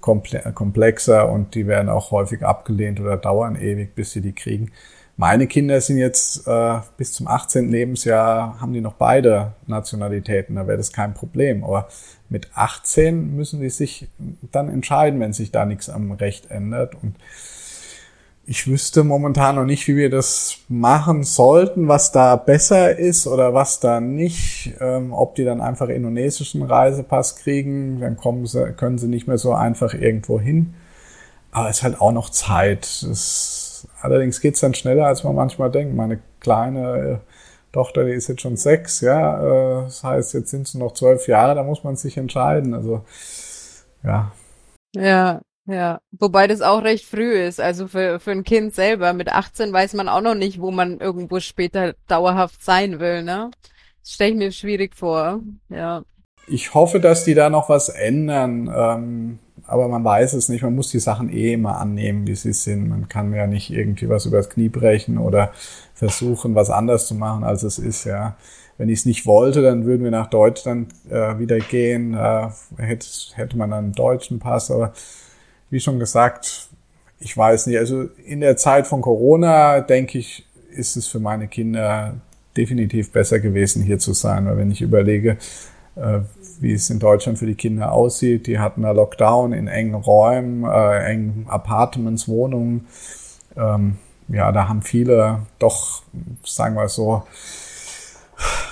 komplexer und die werden auch häufig abgelehnt oder dauern ewig, bis sie die kriegen. Meine Kinder sind jetzt äh, bis zum 18. Lebensjahr, haben die noch beide Nationalitäten, da wäre das kein Problem. Aber mit 18 müssen die sich dann entscheiden, wenn sich da nichts am Recht ändert. Und ich wüsste momentan noch nicht, wie wir das machen sollten, was da besser ist oder was da nicht. Ähm, ob die dann einfach indonesischen Reisepass kriegen, dann kommen sie, können sie nicht mehr so einfach irgendwo hin. Aber es ist halt auch noch Zeit. Es, allerdings geht's dann schneller, als man manchmal denkt. Meine kleine äh, Tochter, die ist jetzt schon sechs, ja. Äh, das heißt, jetzt sind es noch zwölf Jahre, da muss man sich entscheiden. Also ja. Ja, ja, wobei das auch recht früh ist. Also für, für ein Kind selber mit 18 weiß man auch noch nicht, wo man irgendwo später dauerhaft sein will, ne? Das stelle ich mir schwierig vor, ja. Ich hoffe, dass die da noch was ändern, ähm, aber man weiß es nicht. Man muss die Sachen eh immer annehmen, wie sie sind. Man kann ja nicht irgendwie was übers Knie brechen oder versuchen, was anders zu machen, als es ist, ja. Wenn ich es nicht wollte, dann würden wir nach Deutschland äh, wieder gehen. Äh, hätte, hätte man einen deutschen Pass, aber wie schon gesagt, ich weiß nicht. Also in der Zeit von Corona, denke ich, ist es für meine Kinder definitiv besser gewesen, hier zu sein. Weil wenn ich überlege, äh, wie es in Deutschland für die Kinder aussieht, die hatten da Lockdown in engen Räumen, äh, engen Apartments, Wohnungen. Ähm, ja, da haben viele doch, sagen wir so,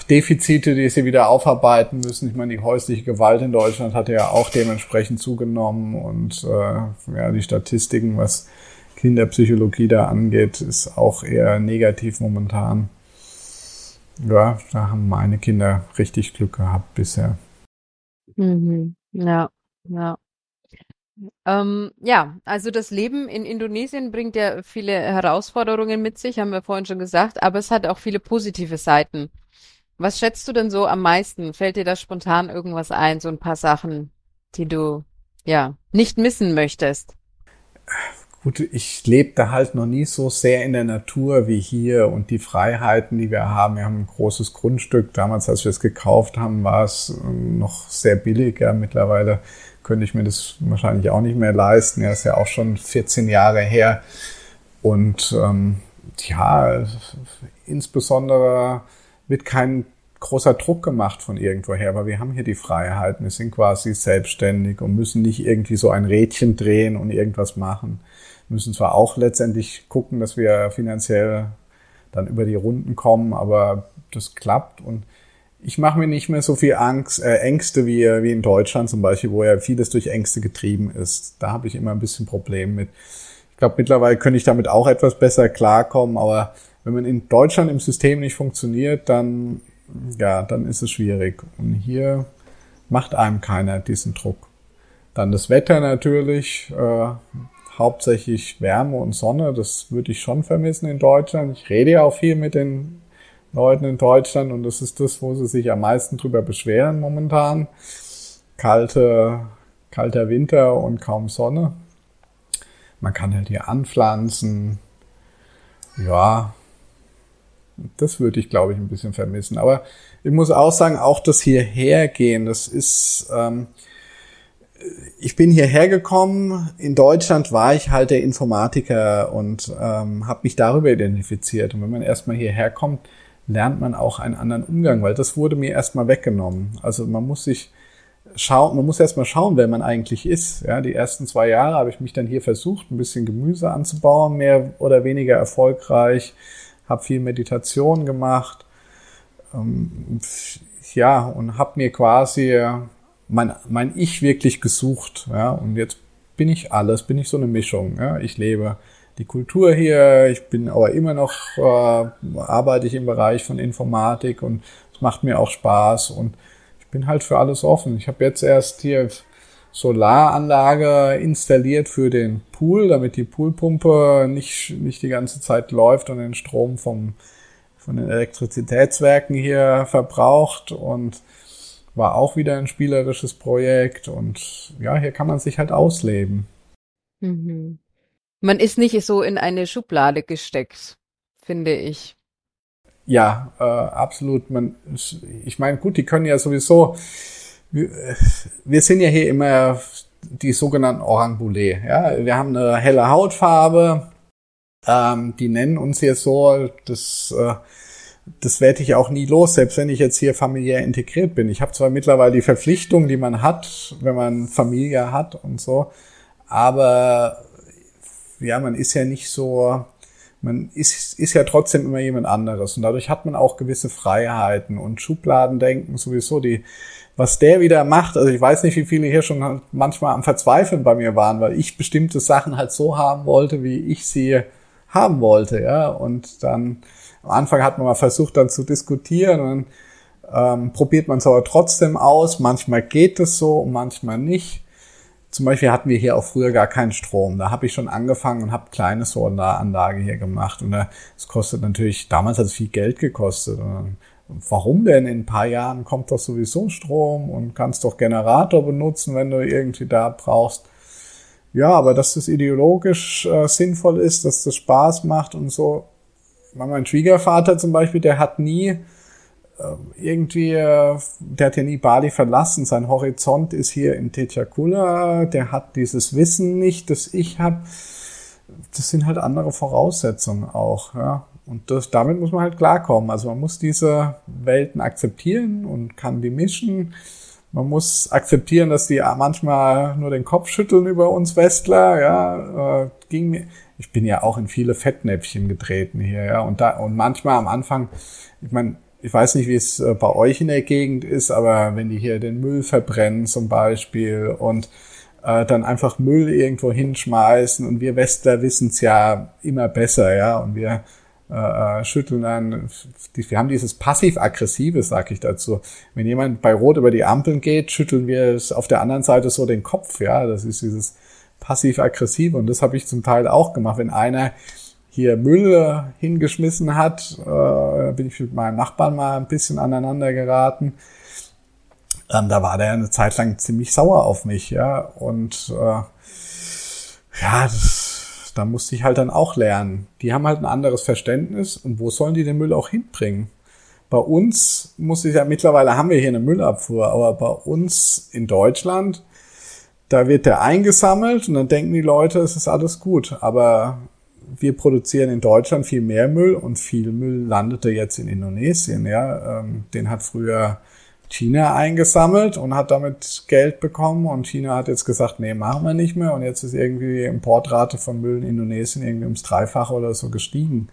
Defizite, die sie wieder aufarbeiten müssen. Ich meine, die häusliche Gewalt in Deutschland hat ja auch dementsprechend zugenommen und äh, ja, die Statistiken, was Kinderpsychologie da angeht, ist auch eher negativ momentan. Ja, da haben meine Kinder richtig Glück gehabt bisher. Mhm. Ja, ja. Ähm, ja, also das Leben in Indonesien bringt ja viele Herausforderungen mit sich, haben wir vorhin schon gesagt, aber es hat auch viele positive Seiten. Was schätzt du denn so am meisten? Fällt dir da spontan irgendwas ein, so ein paar Sachen, die du ja nicht missen möchtest? Gut, ich lebte halt noch nie so sehr in der Natur wie hier und die Freiheiten, die wir haben. Wir haben ein großes Grundstück. Damals, als wir es gekauft haben, war es ähm, noch sehr billiger. Mittlerweile könnte ich mir das wahrscheinlich auch nicht mehr leisten. Ja, ist ja auch schon 14 Jahre her. Und ähm, ja, insbesondere wird kein großer Druck gemacht von irgendwoher, weil wir haben hier die Freiheiten, wir sind quasi selbstständig und müssen nicht irgendwie so ein Rädchen drehen und irgendwas machen. Wir müssen zwar auch letztendlich gucken, dass wir finanziell dann über die Runden kommen, aber das klappt und ich mache mir nicht mehr so viel Angst, äh, Ängste wie, wie in Deutschland zum Beispiel, wo ja vieles durch Ängste getrieben ist. Da habe ich immer ein bisschen Problem mit. Ich glaube, mittlerweile könnte ich damit auch etwas besser klarkommen, aber wenn man in Deutschland im System nicht funktioniert, dann, ja, dann ist es schwierig. Und hier macht einem keiner diesen Druck. Dann das Wetter natürlich, äh, hauptsächlich Wärme und Sonne, das würde ich schon vermissen in Deutschland. Ich rede ja auch viel mit den Leuten in Deutschland und das ist das, wo sie sich am meisten drüber beschweren momentan. Kalte, kalter Winter und kaum Sonne. Man kann halt hier anpflanzen. Ja, das würde ich, glaube ich, ein bisschen vermissen. Aber ich muss auch sagen, auch das hierher gehen, das ist, ähm, ich bin hierher gekommen. In Deutschland war ich halt der Informatiker und ähm, habe mich darüber identifiziert. Und wenn man erstmal hierher kommt, lernt man auch einen anderen Umgang, weil das wurde mir erstmal weggenommen. Also man muss sich schauen, man muss erstmal schauen, wer man eigentlich ist. Ja, die ersten zwei Jahre habe ich mich dann hier versucht, ein bisschen Gemüse anzubauen, mehr oder weniger erfolgreich habe viel Meditation gemacht, ähm, ja, und habe mir quasi mein, mein Ich wirklich gesucht, ja, und jetzt bin ich alles, bin ich so eine Mischung, ja, ich lebe die Kultur hier, ich bin aber immer noch, äh, arbeite ich im Bereich von Informatik und es macht mir auch Spaß und ich bin halt für alles offen. Ich habe jetzt erst hier Solaranlage installiert für den Pool, damit die Poolpumpe nicht, nicht die ganze Zeit läuft und den Strom vom, von den Elektrizitätswerken hier verbraucht und war auch wieder ein spielerisches Projekt und ja, hier kann man sich halt ausleben. Mhm. Man ist nicht so in eine Schublade gesteckt, finde ich. Ja, äh, absolut. Man, ich meine, gut, die können ja sowieso wir sind ja hier immer die sogenannten Orang Boulet. Ja? Wir haben eine helle Hautfarbe, ähm, die nennen uns hier so, das, äh, das werde ich auch nie los, selbst wenn ich jetzt hier familiär integriert bin. Ich habe zwar mittlerweile die Verpflichtung, die man hat, wenn man Familie hat und so, aber ja, man ist ja nicht so, man ist, ist ja trotzdem immer jemand anderes und dadurch hat man auch gewisse Freiheiten und Schubladendenken sowieso, die, was der wieder macht, also ich weiß nicht, wie viele hier schon manchmal am Verzweifeln bei mir waren, weil ich bestimmte Sachen halt so haben wollte, wie ich sie haben wollte, ja, und dann am Anfang hat man mal versucht, dann zu diskutieren und ähm, probiert man es aber trotzdem aus. Manchmal geht es so, manchmal nicht. Zum Beispiel hatten wir hier auch früher gar keinen Strom. Da habe ich schon angefangen und habe kleine Solaranlage hier gemacht. Und es kostet natürlich, damals hat es viel Geld gekostet. Und warum denn? In ein paar Jahren kommt doch sowieso Strom und kannst doch Generator benutzen, wenn du irgendwie da brauchst. Ja, aber dass das ideologisch äh, sinnvoll ist, dass das Spaß macht und so. Mein Schwiegervater zum Beispiel, der hat nie ähm, irgendwie, äh, der hat ja nie Bali verlassen. Sein Horizont ist hier in Techakula. Der hat dieses Wissen nicht, das ich habe. Das sind halt andere Voraussetzungen auch. Ja. Und das, damit muss man halt klarkommen. Also man muss diese Welten akzeptieren und kann die mischen. Man muss akzeptieren, dass die manchmal nur den Kopf schütteln über uns Westler. Ja, äh, ging. Ich bin ja auch in viele Fettnäpfchen getreten hier. Ja, und da und manchmal am Anfang. Ich meine, ich weiß nicht, wie es äh, bei euch in der Gegend ist, aber wenn die hier den Müll verbrennen zum Beispiel und äh, dann einfach Müll irgendwo hinschmeißen und wir Westler wissen es ja immer besser, ja, und wir äh, äh schütteln dann, wir haben dieses passiv-aggressive, sag ich dazu. Wenn jemand bei Rot über die Ampeln geht, schütteln wir es auf der anderen Seite so den Kopf, ja, das ist dieses passiv-aggressive und das habe ich zum Teil auch gemacht. Wenn einer hier Müll hingeschmissen hat. Äh, bin ich mit meinem Nachbarn mal ein bisschen aneinander geraten. Ähm, da war der eine Zeit lang ziemlich sauer auf mich, ja. Und äh, ja, das, da musste ich halt dann auch lernen. Die haben halt ein anderes Verständnis und wo sollen die den Müll auch hinbringen? Bei uns muss ich ja mittlerweile haben wir hier eine Müllabfuhr, aber bei uns in Deutschland, da wird der eingesammelt und dann denken die Leute, es ist alles gut. Aber wir produzieren in Deutschland viel mehr Müll und viel Müll landete jetzt in Indonesien. Ja, ähm, den hat früher China eingesammelt und hat damit Geld bekommen und China hat jetzt gesagt, nee, machen wir nicht mehr und jetzt ist irgendwie die Importrate von Müll in Indonesien irgendwie ums Dreifache oder so gestiegen.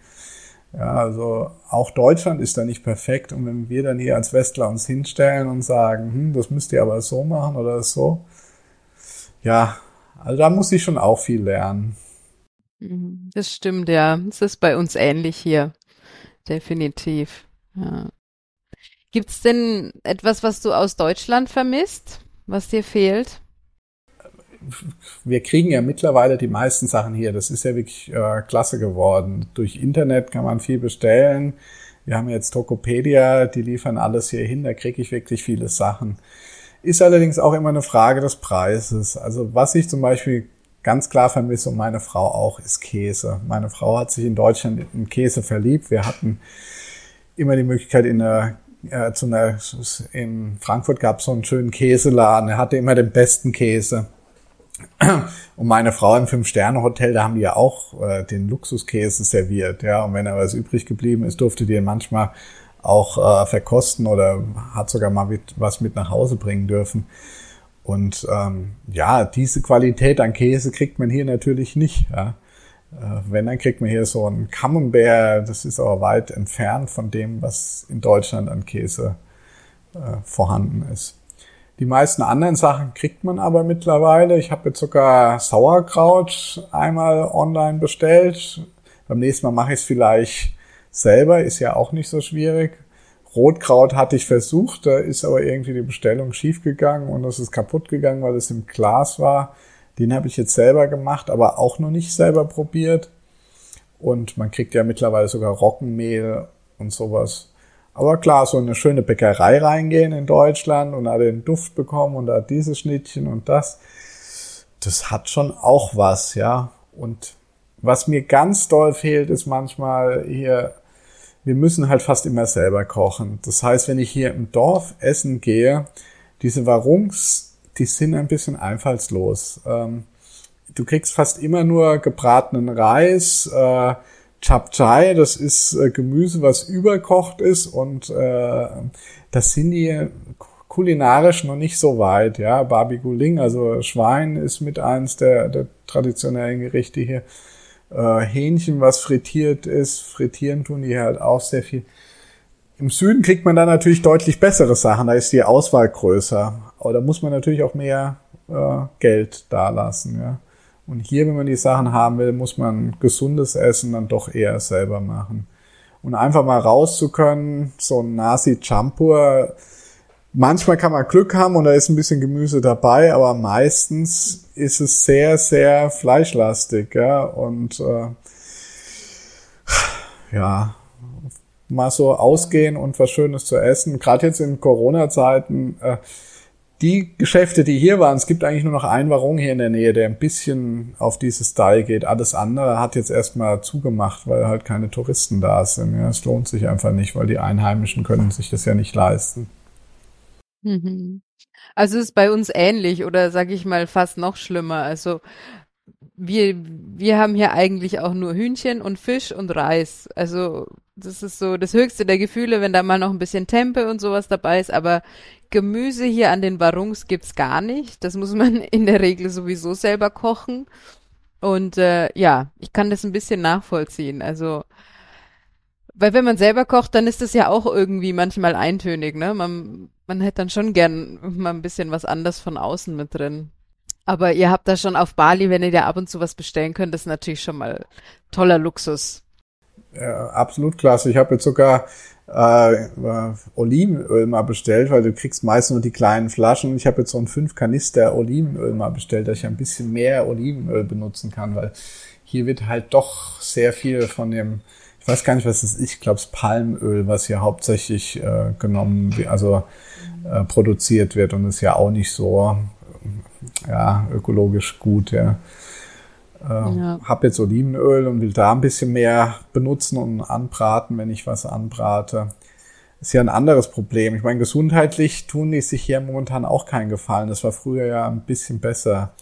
Ja, also auch Deutschland ist da nicht perfekt und wenn wir dann hier als Westler uns hinstellen und sagen, hm, das müsst ihr aber so machen oder so, ja, also da muss ich schon auch viel lernen. Mhm. Das stimmt, ja. Es ist bei uns ähnlich hier. Definitiv. Ja. Gibt's denn etwas, was du aus Deutschland vermisst, was dir fehlt? Wir kriegen ja mittlerweile die meisten Sachen hier. Das ist ja wirklich äh, klasse geworden. Durch Internet kann man viel bestellen. Wir haben jetzt Tokopedia, die liefern alles hier hin. Da kriege ich wirklich viele Sachen. Ist allerdings auch immer eine Frage des Preises. Also was ich zum Beispiel ganz klar vermisse und meine Frau auch, ist Käse. Meine Frau hat sich in Deutschland in Käse verliebt. Wir hatten immer die Möglichkeit in der äh, zu einer, in Frankfurt gab es so einen schönen Käseladen. Er hatte immer den besten Käse. Und meine Frau im Fünf-Sterne-Hotel, da haben die ja auch äh, den Luxuskäse serviert, ja. Und wenn er was übrig geblieben ist, durfte die ihn manchmal auch äh, verkosten oder hat sogar mal mit, was mit nach Hause bringen dürfen. Und ähm, ja, diese Qualität an Käse kriegt man hier natürlich nicht. Ja. Äh, wenn, dann kriegt man hier so einen Camembert, das ist aber weit entfernt von dem, was in Deutschland an Käse äh, vorhanden ist. Die meisten anderen Sachen kriegt man aber mittlerweile. Ich habe jetzt sogar Sauerkraut einmal online bestellt. Beim nächsten Mal mache ich es vielleicht selber, ist ja auch nicht so schwierig. Rotkraut hatte ich versucht, da ist aber irgendwie die Bestellung schiefgegangen und das ist kaputt gegangen, weil es im Glas war. Den habe ich jetzt selber gemacht, aber auch noch nicht selber probiert. Und man kriegt ja mittlerweile sogar Roggenmehl und sowas. Aber klar, so eine schöne Bäckerei reingehen in Deutschland und da den Duft bekommen und da dieses Schnittchen und das, das hat schon auch was, ja. Und was mir ganz doll fehlt, ist manchmal hier wir müssen halt fast immer selber kochen. Das heißt, wenn ich hier im Dorf essen gehe, diese Warungs, die sind ein bisschen einfallslos. Ähm, du kriegst fast immer nur gebratenen Reis, äh, Chapchai, das ist äh, Gemüse, was überkocht ist und äh, das sind die kulinarisch noch nicht so weit, ja. Barbie also Schwein ist mit eins der, der traditionellen Gerichte hier. Äh, Hähnchen, was frittiert ist, frittieren tun die halt auch sehr viel. Im Süden kriegt man da natürlich deutlich bessere Sachen, da ist die Auswahl größer. Aber da muss man natürlich auch mehr äh, Geld dalassen, ja. Und hier, wenn man die Sachen haben will, muss man gesundes Essen dann doch eher selber machen. Und einfach mal raus zu können, so ein Nasi Champur, manchmal kann man Glück haben und da ist ein bisschen Gemüse dabei, aber meistens ist es sehr, sehr fleischlastig, ja. Und äh, ja, mal so ausgehen und was Schönes zu essen. Gerade jetzt in Corona-Zeiten, äh, die Geschäfte, die hier waren, es gibt eigentlich nur noch einen Warung hier in der Nähe, der ein bisschen auf dieses Style geht. Alles andere hat jetzt erstmal zugemacht, weil halt keine Touristen da sind. Ja, es lohnt sich einfach nicht, weil die Einheimischen können sich das ja nicht leisten. Mhm. Also ist bei uns ähnlich oder sage ich mal fast noch schlimmer. Also wir, wir haben hier eigentlich auch nur Hühnchen und Fisch und Reis. Also das ist so das höchste der Gefühle, wenn da mal noch ein bisschen Tempe und sowas dabei ist. Aber Gemüse hier an den Warungs gibt's gar nicht. Das muss man in der Regel sowieso selber kochen. Und äh, ja, ich kann das ein bisschen nachvollziehen. Also weil wenn man selber kocht, dann ist das ja auch irgendwie manchmal eintönig, ne? Man, man hätte dann schon gern mal ein bisschen was anderes von außen mit drin. Aber ihr habt da schon auf Bali, wenn ihr da ab und zu was bestellen könnt, das ist natürlich schon mal toller Luxus. Ja, absolut klasse. Ich habe jetzt sogar äh, Olivenöl mal bestellt, weil du kriegst meist nur die kleinen Flaschen. Ich habe jetzt so ein fünf Kanister Olivenöl mal bestellt, dass ich ein bisschen mehr Olivenöl benutzen kann, weil hier wird halt doch sehr viel von dem, ich weiß gar nicht, was das ist, ich glaube es Palmöl, was hier hauptsächlich äh, genommen, also äh, produziert wird und ist ja auch nicht so ja, ökologisch gut, ja. Äh, ja. Habe jetzt Olivenöl und will da ein bisschen mehr benutzen und anbraten, wenn ich was anbrate. Ist ja ein anderes Problem. Ich meine, gesundheitlich tun die sich hier momentan auch keinen Gefallen. Das war früher ja ein bisschen besser.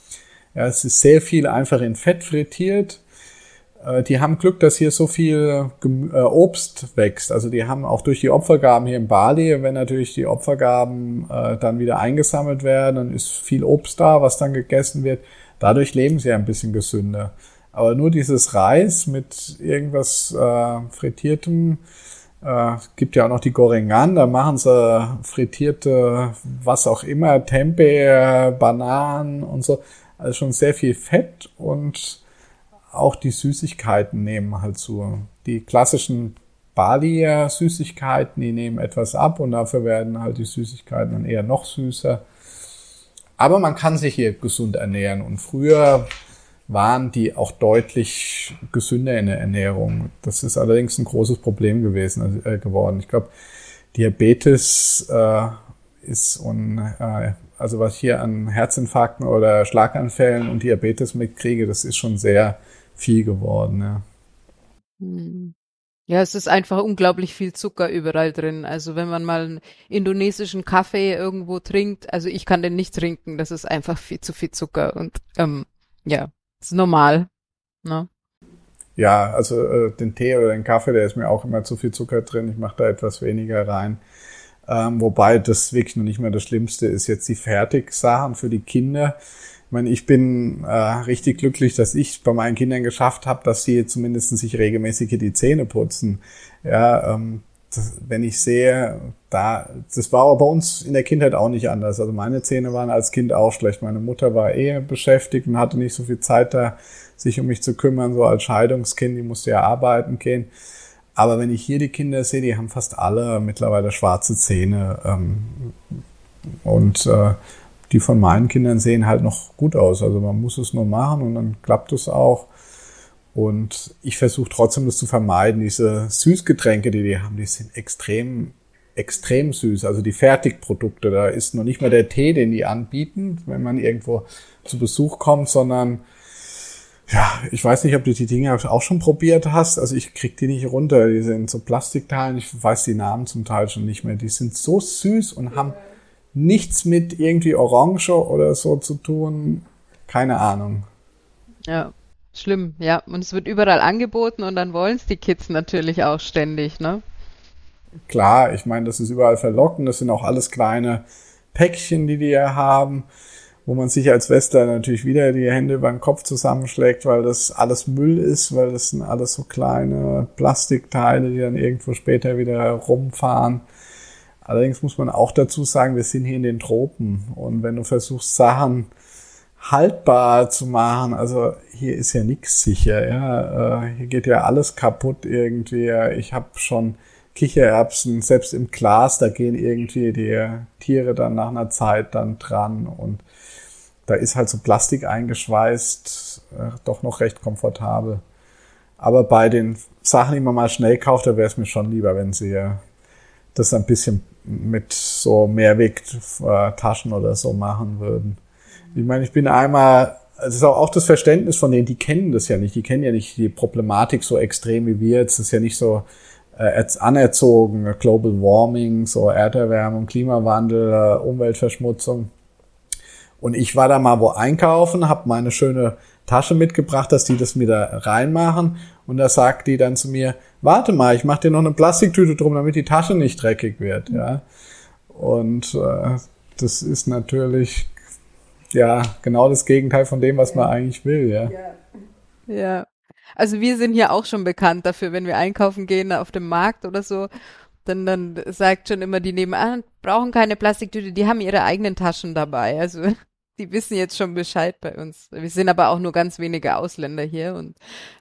Ja, es ist sehr viel einfach in Fett frittiert. Äh, die haben Glück, dass hier so viel äh, Obst wächst. Also die haben auch durch die Opfergaben hier in Bali, wenn natürlich die Opfergaben äh, dann wieder eingesammelt werden, dann ist viel Obst da, was dann gegessen wird. Dadurch leben sie ein bisschen gesünder. Aber nur dieses Reis mit irgendwas frittiertem, äh, gibt ja auch noch die Gorengan, da machen sie frittierte, was auch immer, Tempeh, Bananen und so. Also schon sehr viel Fett und auch die Süßigkeiten nehmen halt zu. Die klassischen Bali-Süßigkeiten, die nehmen etwas ab und dafür werden halt die Süßigkeiten dann eher noch süßer. Aber man kann sich hier gesund ernähren und früher waren die auch deutlich gesünder in der Ernährung. Das ist allerdings ein großes Problem gewesen äh, geworden. Ich glaube, Diabetes äh, ist und äh, also was ich hier an Herzinfarkten oder Schlaganfällen und Diabetes mitkriege, das ist schon sehr viel geworden. Ja. Hm. Ja, es ist einfach unglaublich viel Zucker überall drin. Also wenn man mal einen indonesischen Kaffee irgendwo trinkt, also ich kann den nicht trinken, das ist einfach viel zu viel Zucker und ähm, ja, ist normal. Ne? Ja, also äh, den Tee oder den Kaffee, der ist mir auch immer zu viel Zucker drin. Ich mache da etwas weniger rein. Ähm, wobei das wirklich noch nicht mehr das Schlimmste ist. Jetzt die Fertigsachen für die Kinder ich meine, ich bin äh, richtig glücklich, dass ich bei meinen Kindern geschafft habe, dass sie zumindest sich regelmäßig die Zähne putzen. Ja, ähm, das, wenn ich sehe, da, das war aber bei uns in der Kindheit auch nicht anders. Also meine Zähne waren als Kind auch schlecht. Meine Mutter war eh beschäftigt und hatte nicht so viel Zeit da, sich um mich zu kümmern, so als Scheidungskind, die musste ja arbeiten gehen. Aber wenn ich hier die Kinder sehe, die haben fast alle mittlerweile schwarze Zähne. Ähm, und äh, die von meinen Kindern sehen halt noch gut aus. Also man muss es nur machen und dann klappt es auch. Und ich versuche trotzdem das zu vermeiden. Diese Süßgetränke, die die haben, die sind extrem, extrem süß. Also die Fertigprodukte, da ist noch nicht mal der Tee, den die anbieten, wenn man irgendwo zu Besuch kommt, sondern ja, ich weiß nicht, ob du die Dinge auch schon probiert hast. Also ich krieg die nicht runter. Die sind so Plastikteilen. Ich weiß die Namen zum Teil schon nicht mehr. Die sind so süß und haben nichts mit irgendwie Orange oder so zu tun. Keine Ahnung. Ja, schlimm, ja. Und es wird überall angeboten und dann wollen es die Kids natürlich auch ständig, ne? Klar, ich meine, das ist überall verlockend. Das sind auch alles kleine Päckchen, die die ja haben. wo man sich als Westler natürlich wieder die Hände über den Kopf zusammenschlägt, weil das alles Müll ist, weil das sind alles so kleine Plastikteile, die dann irgendwo später wieder rumfahren. Allerdings muss man auch dazu sagen, wir sind hier in den Tropen und wenn du versuchst, Sachen haltbar zu machen, also hier ist ja nichts sicher, ja, äh, hier geht ja alles kaputt irgendwie. Ich habe schon Kichererbsen, selbst im Glas, da gehen irgendwie die Tiere dann nach einer Zeit dann dran und da ist halt so Plastik eingeschweißt, äh, doch noch recht komfortabel. Aber bei den Sachen, die man mal schnell kauft, da wäre es mir schon lieber, wenn sie das ein bisschen mit so Mehrwegtaschen oder so machen würden. Ich meine, ich bin einmal, es ist auch das Verständnis von denen, die kennen das ja nicht, die kennen ja nicht die Problematik so extrem wie wir jetzt. Das ist ja nicht so äh, anerzogen, Global Warming, so Erderwärmung, Klimawandel, äh, Umweltverschmutzung. Und ich war da mal wo einkaufen, habe meine schöne Tasche mitgebracht, dass die das wieder reinmachen. Und da sagt die dann zu mir, warte mal, ich mache dir noch eine Plastiktüte drum, damit die Tasche nicht dreckig wird. Ja. Und äh, das ist natürlich ja genau das Gegenteil von dem, was man eigentlich will. Ja. Ja. Also wir sind hier auch schon bekannt dafür, wenn wir einkaufen gehen auf dem Markt oder so, dann, dann sagt schon immer die nebenan, brauchen keine Plastiktüte, die haben ihre eigenen Taschen dabei. Also die wissen jetzt schon Bescheid bei uns. Wir sind aber auch nur ganz wenige Ausländer hier und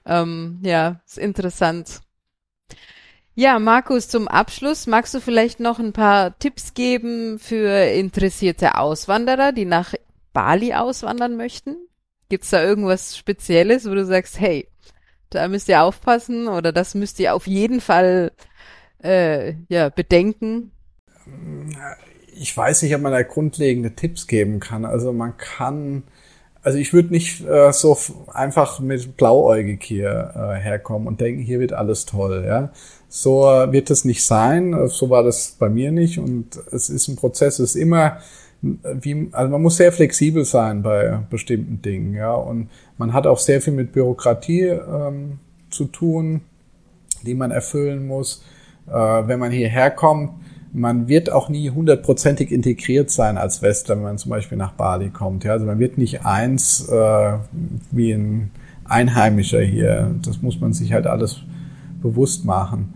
ähm, ja, ist interessant. Ja, Markus, zum Abschluss magst du vielleicht noch ein paar Tipps geben für interessierte Auswanderer, die nach Bali auswandern möchten? Gibt's da irgendwas Spezielles, wo du sagst, hey, da müsst ihr aufpassen oder das müsst ihr auf jeden Fall äh, ja, bedenken? Ich weiß nicht, ob man da grundlegende Tipps geben kann. Also man kann, also ich würde nicht äh, so einfach mit blauäugig hier äh, herkommen und denken, hier wird alles toll. Ja, so wird es nicht sein. So war das bei mir nicht und es ist ein Prozess. Es ist immer wie, also man muss sehr flexibel sein bei bestimmten Dingen. Ja, und man hat auch sehr viel mit Bürokratie ähm, zu tun, die man erfüllen muss. Äh, wenn man hierher kommt, man wird auch nie hundertprozentig integriert sein als Westler, wenn man zum Beispiel nach Bali kommt. Ja, also man wird nicht eins äh, wie ein Einheimischer hier. Das muss man sich halt alles bewusst machen.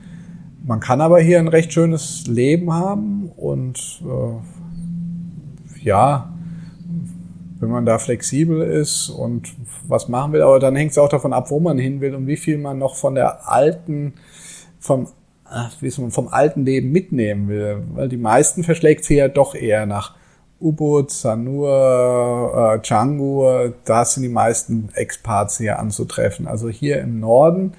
Man kann aber hier ein recht schönes Leben haben und äh, ja, wenn man da flexibel ist und was machen will, aber dann hängt es auch davon ab, wo man hin will und wie viel man noch von der alten, vom wie man vom alten Leben mitnehmen will. Weil die meisten verschlägt sie ja doch eher nach Ubud, Sanur, äh, Canggu. Da sind die meisten Expats hier anzutreffen. Also hier im Norden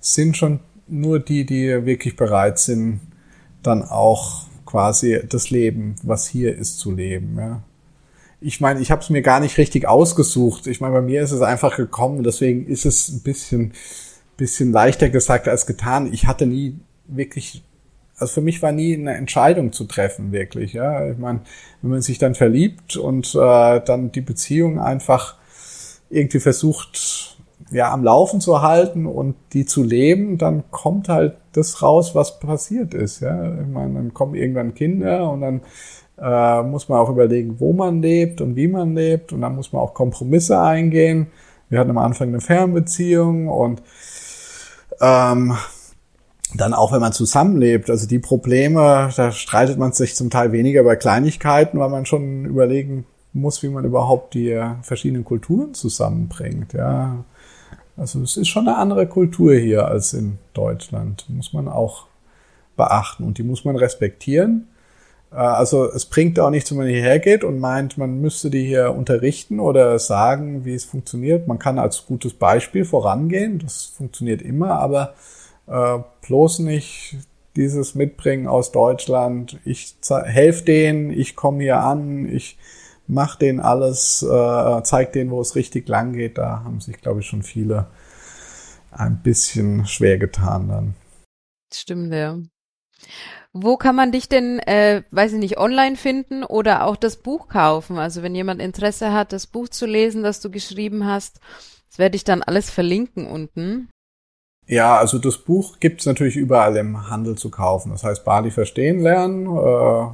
sind schon nur die, die wirklich bereit sind, dann auch quasi das Leben, was hier ist, zu leben. Ja. Ich meine, ich habe es mir gar nicht richtig ausgesucht. Ich meine, bei mir ist es einfach gekommen. Deswegen ist es ein bisschen bisschen leichter gesagt als getan. Ich hatte nie wirklich, also für mich war nie eine Entscheidung zu treffen, wirklich. Ja, ich meine, wenn man sich dann verliebt und äh, dann die Beziehung einfach irgendwie versucht, ja, am Laufen zu halten und die zu leben, dann kommt halt das raus, was passiert ist. Ja, ich meine, dann kommen irgendwann Kinder und dann äh, muss man auch überlegen, wo man lebt und wie man lebt und dann muss man auch Kompromisse eingehen. Wir hatten am Anfang eine Fernbeziehung und ähm, dann auch, wenn man zusammenlebt, also die Probleme, da streitet man sich zum Teil weniger bei Kleinigkeiten, weil man schon überlegen muss, wie man überhaupt die verschiedenen Kulturen zusammenbringt. Ja, also es ist schon eine andere Kultur hier als in Deutschland, muss man auch beachten und die muss man respektieren. Äh, also es bringt auch nichts, wenn man hierher geht und meint, man müsste die hier unterrichten oder sagen, wie es funktioniert. Man kann als gutes Beispiel vorangehen, das funktioniert immer, aber äh, bloß nicht dieses Mitbringen aus Deutschland. Ich helfe denen, ich komme hier an, ich mache denen alles, äh, zeige denen, wo es richtig lang geht. Da haben sich, glaube ich, schon viele ein bisschen schwer getan dann. Stimmt, ja. Wo kann man dich denn, äh, weiß ich nicht, online finden oder auch das Buch kaufen? Also wenn jemand Interesse hat, das Buch zu lesen, das du geschrieben hast, das werde ich dann alles verlinken unten. Ja, also das Buch gibt's natürlich überall im Handel zu kaufen. Das heißt Bali verstehen lernen, äh,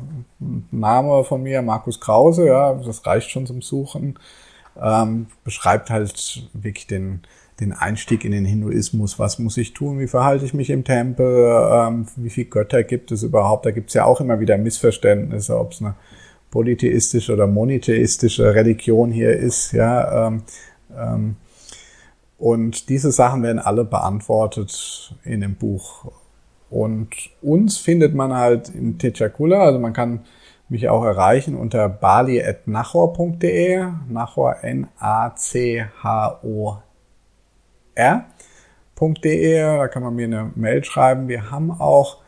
Name von mir, Markus Krause, ja, das reicht schon zum Suchen. Ähm, beschreibt halt wirklich den, den Einstieg in den Hinduismus. Was muss ich tun? Wie verhalte ich mich im Tempel? Ähm, wie viele Götter gibt es überhaupt? Da gibt's ja auch immer wieder Missverständnisse, ob es eine polytheistische oder monotheistische Religion hier ist. Ja, ähm, ähm, und diese Sachen werden alle beantwortet in dem Buch. Und uns findet man halt in Techakula, also man kann mich auch erreichen unter bali.nachor.de, Nachor N-A-C-H-O-R.de, da kann man mir eine Mail schreiben. Wir haben auch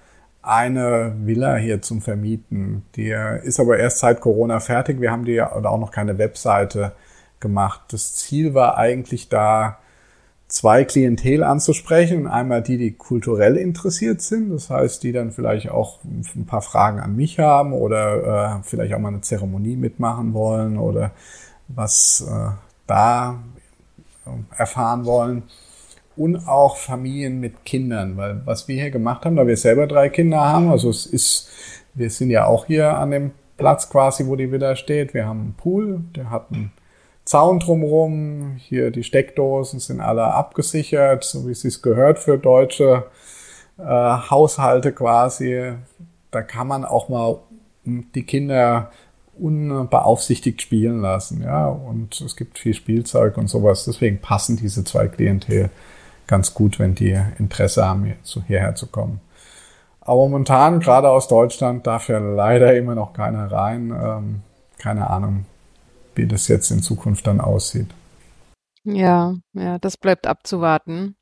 eine Villa hier zum Vermieten. Die ist aber erst seit Corona fertig. Wir haben die auch noch keine Webseite gemacht. Das Ziel war eigentlich da, zwei Klientel anzusprechen. Einmal die, die kulturell interessiert sind, das heißt, die dann vielleicht auch ein paar Fragen an mich haben oder äh, vielleicht auch mal eine Zeremonie mitmachen wollen oder was äh, da erfahren wollen. Und auch Familien mit Kindern, weil was wir hier gemacht haben, da wir selber drei Kinder haben, also es ist, wir sind ja auch hier an dem Platz quasi, wo die Villa steht. Wir haben einen Pool, der hat einen Zaun drumherum. Hier die Steckdosen sind alle abgesichert, so wie es sich gehört für deutsche äh, Haushalte quasi. Da kann man auch mal die Kinder unbeaufsichtigt spielen lassen, ja. Und es gibt viel Spielzeug und sowas. Deswegen passen diese zwei Klientel ganz gut, wenn die Interesse haben, hierher zu kommen. Aber momentan, gerade aus Deutschland, darf ja leider immer noch keiner rein. Ähm, keine Ahnung, wie das jetzt in Zukunft dann aussieht. Ja, ja, das bleibt abzuwarten.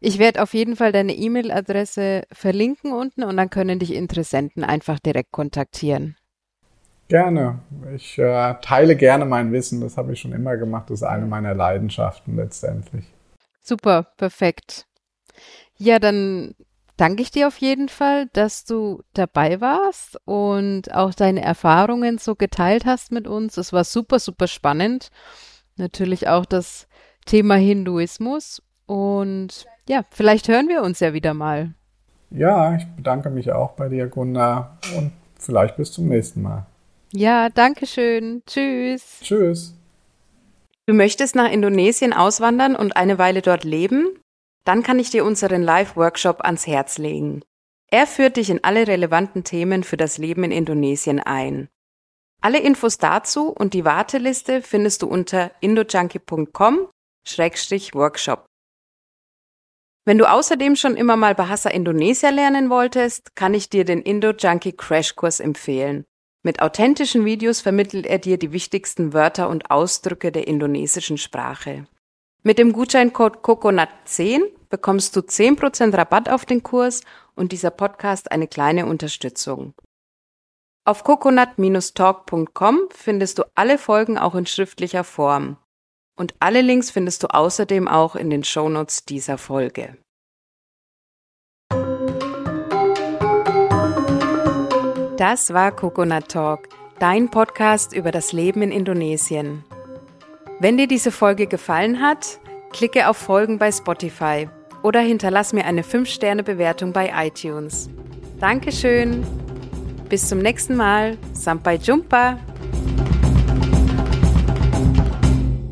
Ich werde auf jeden Fall deine E-Mail-Adresse verlinken unten und dann können dich Interessenten einfach direkt kontaktieren. Gerne. Ich äh, teile gerne mein Wissen. Das habe ich schon immer gemacht. Das ist eine meiner Leidenschaften letztendlich. Super, perfekt. Ja, dann danke ich dir auf jeden Fall, dass du dabei warst und auch deine Erfahrungen so geteilt hast mit uns. Es war super, super spannend. Natürlich auch das Thema Hinduismus. Und ja, vielleicht hören wir uns ja wieder mal. Ja, ich bedanke mich auch bei dir, Gunda. Und vielleicht bis zum nächsten Mal. Ja, danke schön. Tschüss. Tschüss. Du möchtest nach Indonesien auswandern und eine Weile dort leben? dann kann ich dir unseren Live-Workshop ans Herz legen. Er führt dich in alle relevanten Themen für das Leben in Indonesien ein. Alle Infos dazu und die Warteliste findest du unter indojunkie.com-workshop. Wenn du außerdem schon immer mal Bahasa Indonesia lernen wolltest, kann ich dir den Indo-Junkie Crashkurs empfehlen. Mit authentischen Videos vermittelt er dir die wichtigsten Wörter und Ausdrücke der indonesischen Sprache. Mit dem Gutscheincode COCONUT10 bekommst du 10% Rabatt auf den Kurs und dieser Podcast eine kleine Unterstützung. Auf coconut-talk.com findest du alle Folgen auch in schriftlicher Form. Und alle Links findest du außerdem auch in den Shownotes dieser Folge. Das war Coconut Talk, dein Podcast über das Leben in Indonesien. Wenn dir diese Folge gefallen hat, klicke auf Folgen bei Spotify oder hinterlass mir eine 5-Sterne-Bewertung bei iTunes. Dankeschön. Bis zum nächsten Mal. Sampai Jumpa.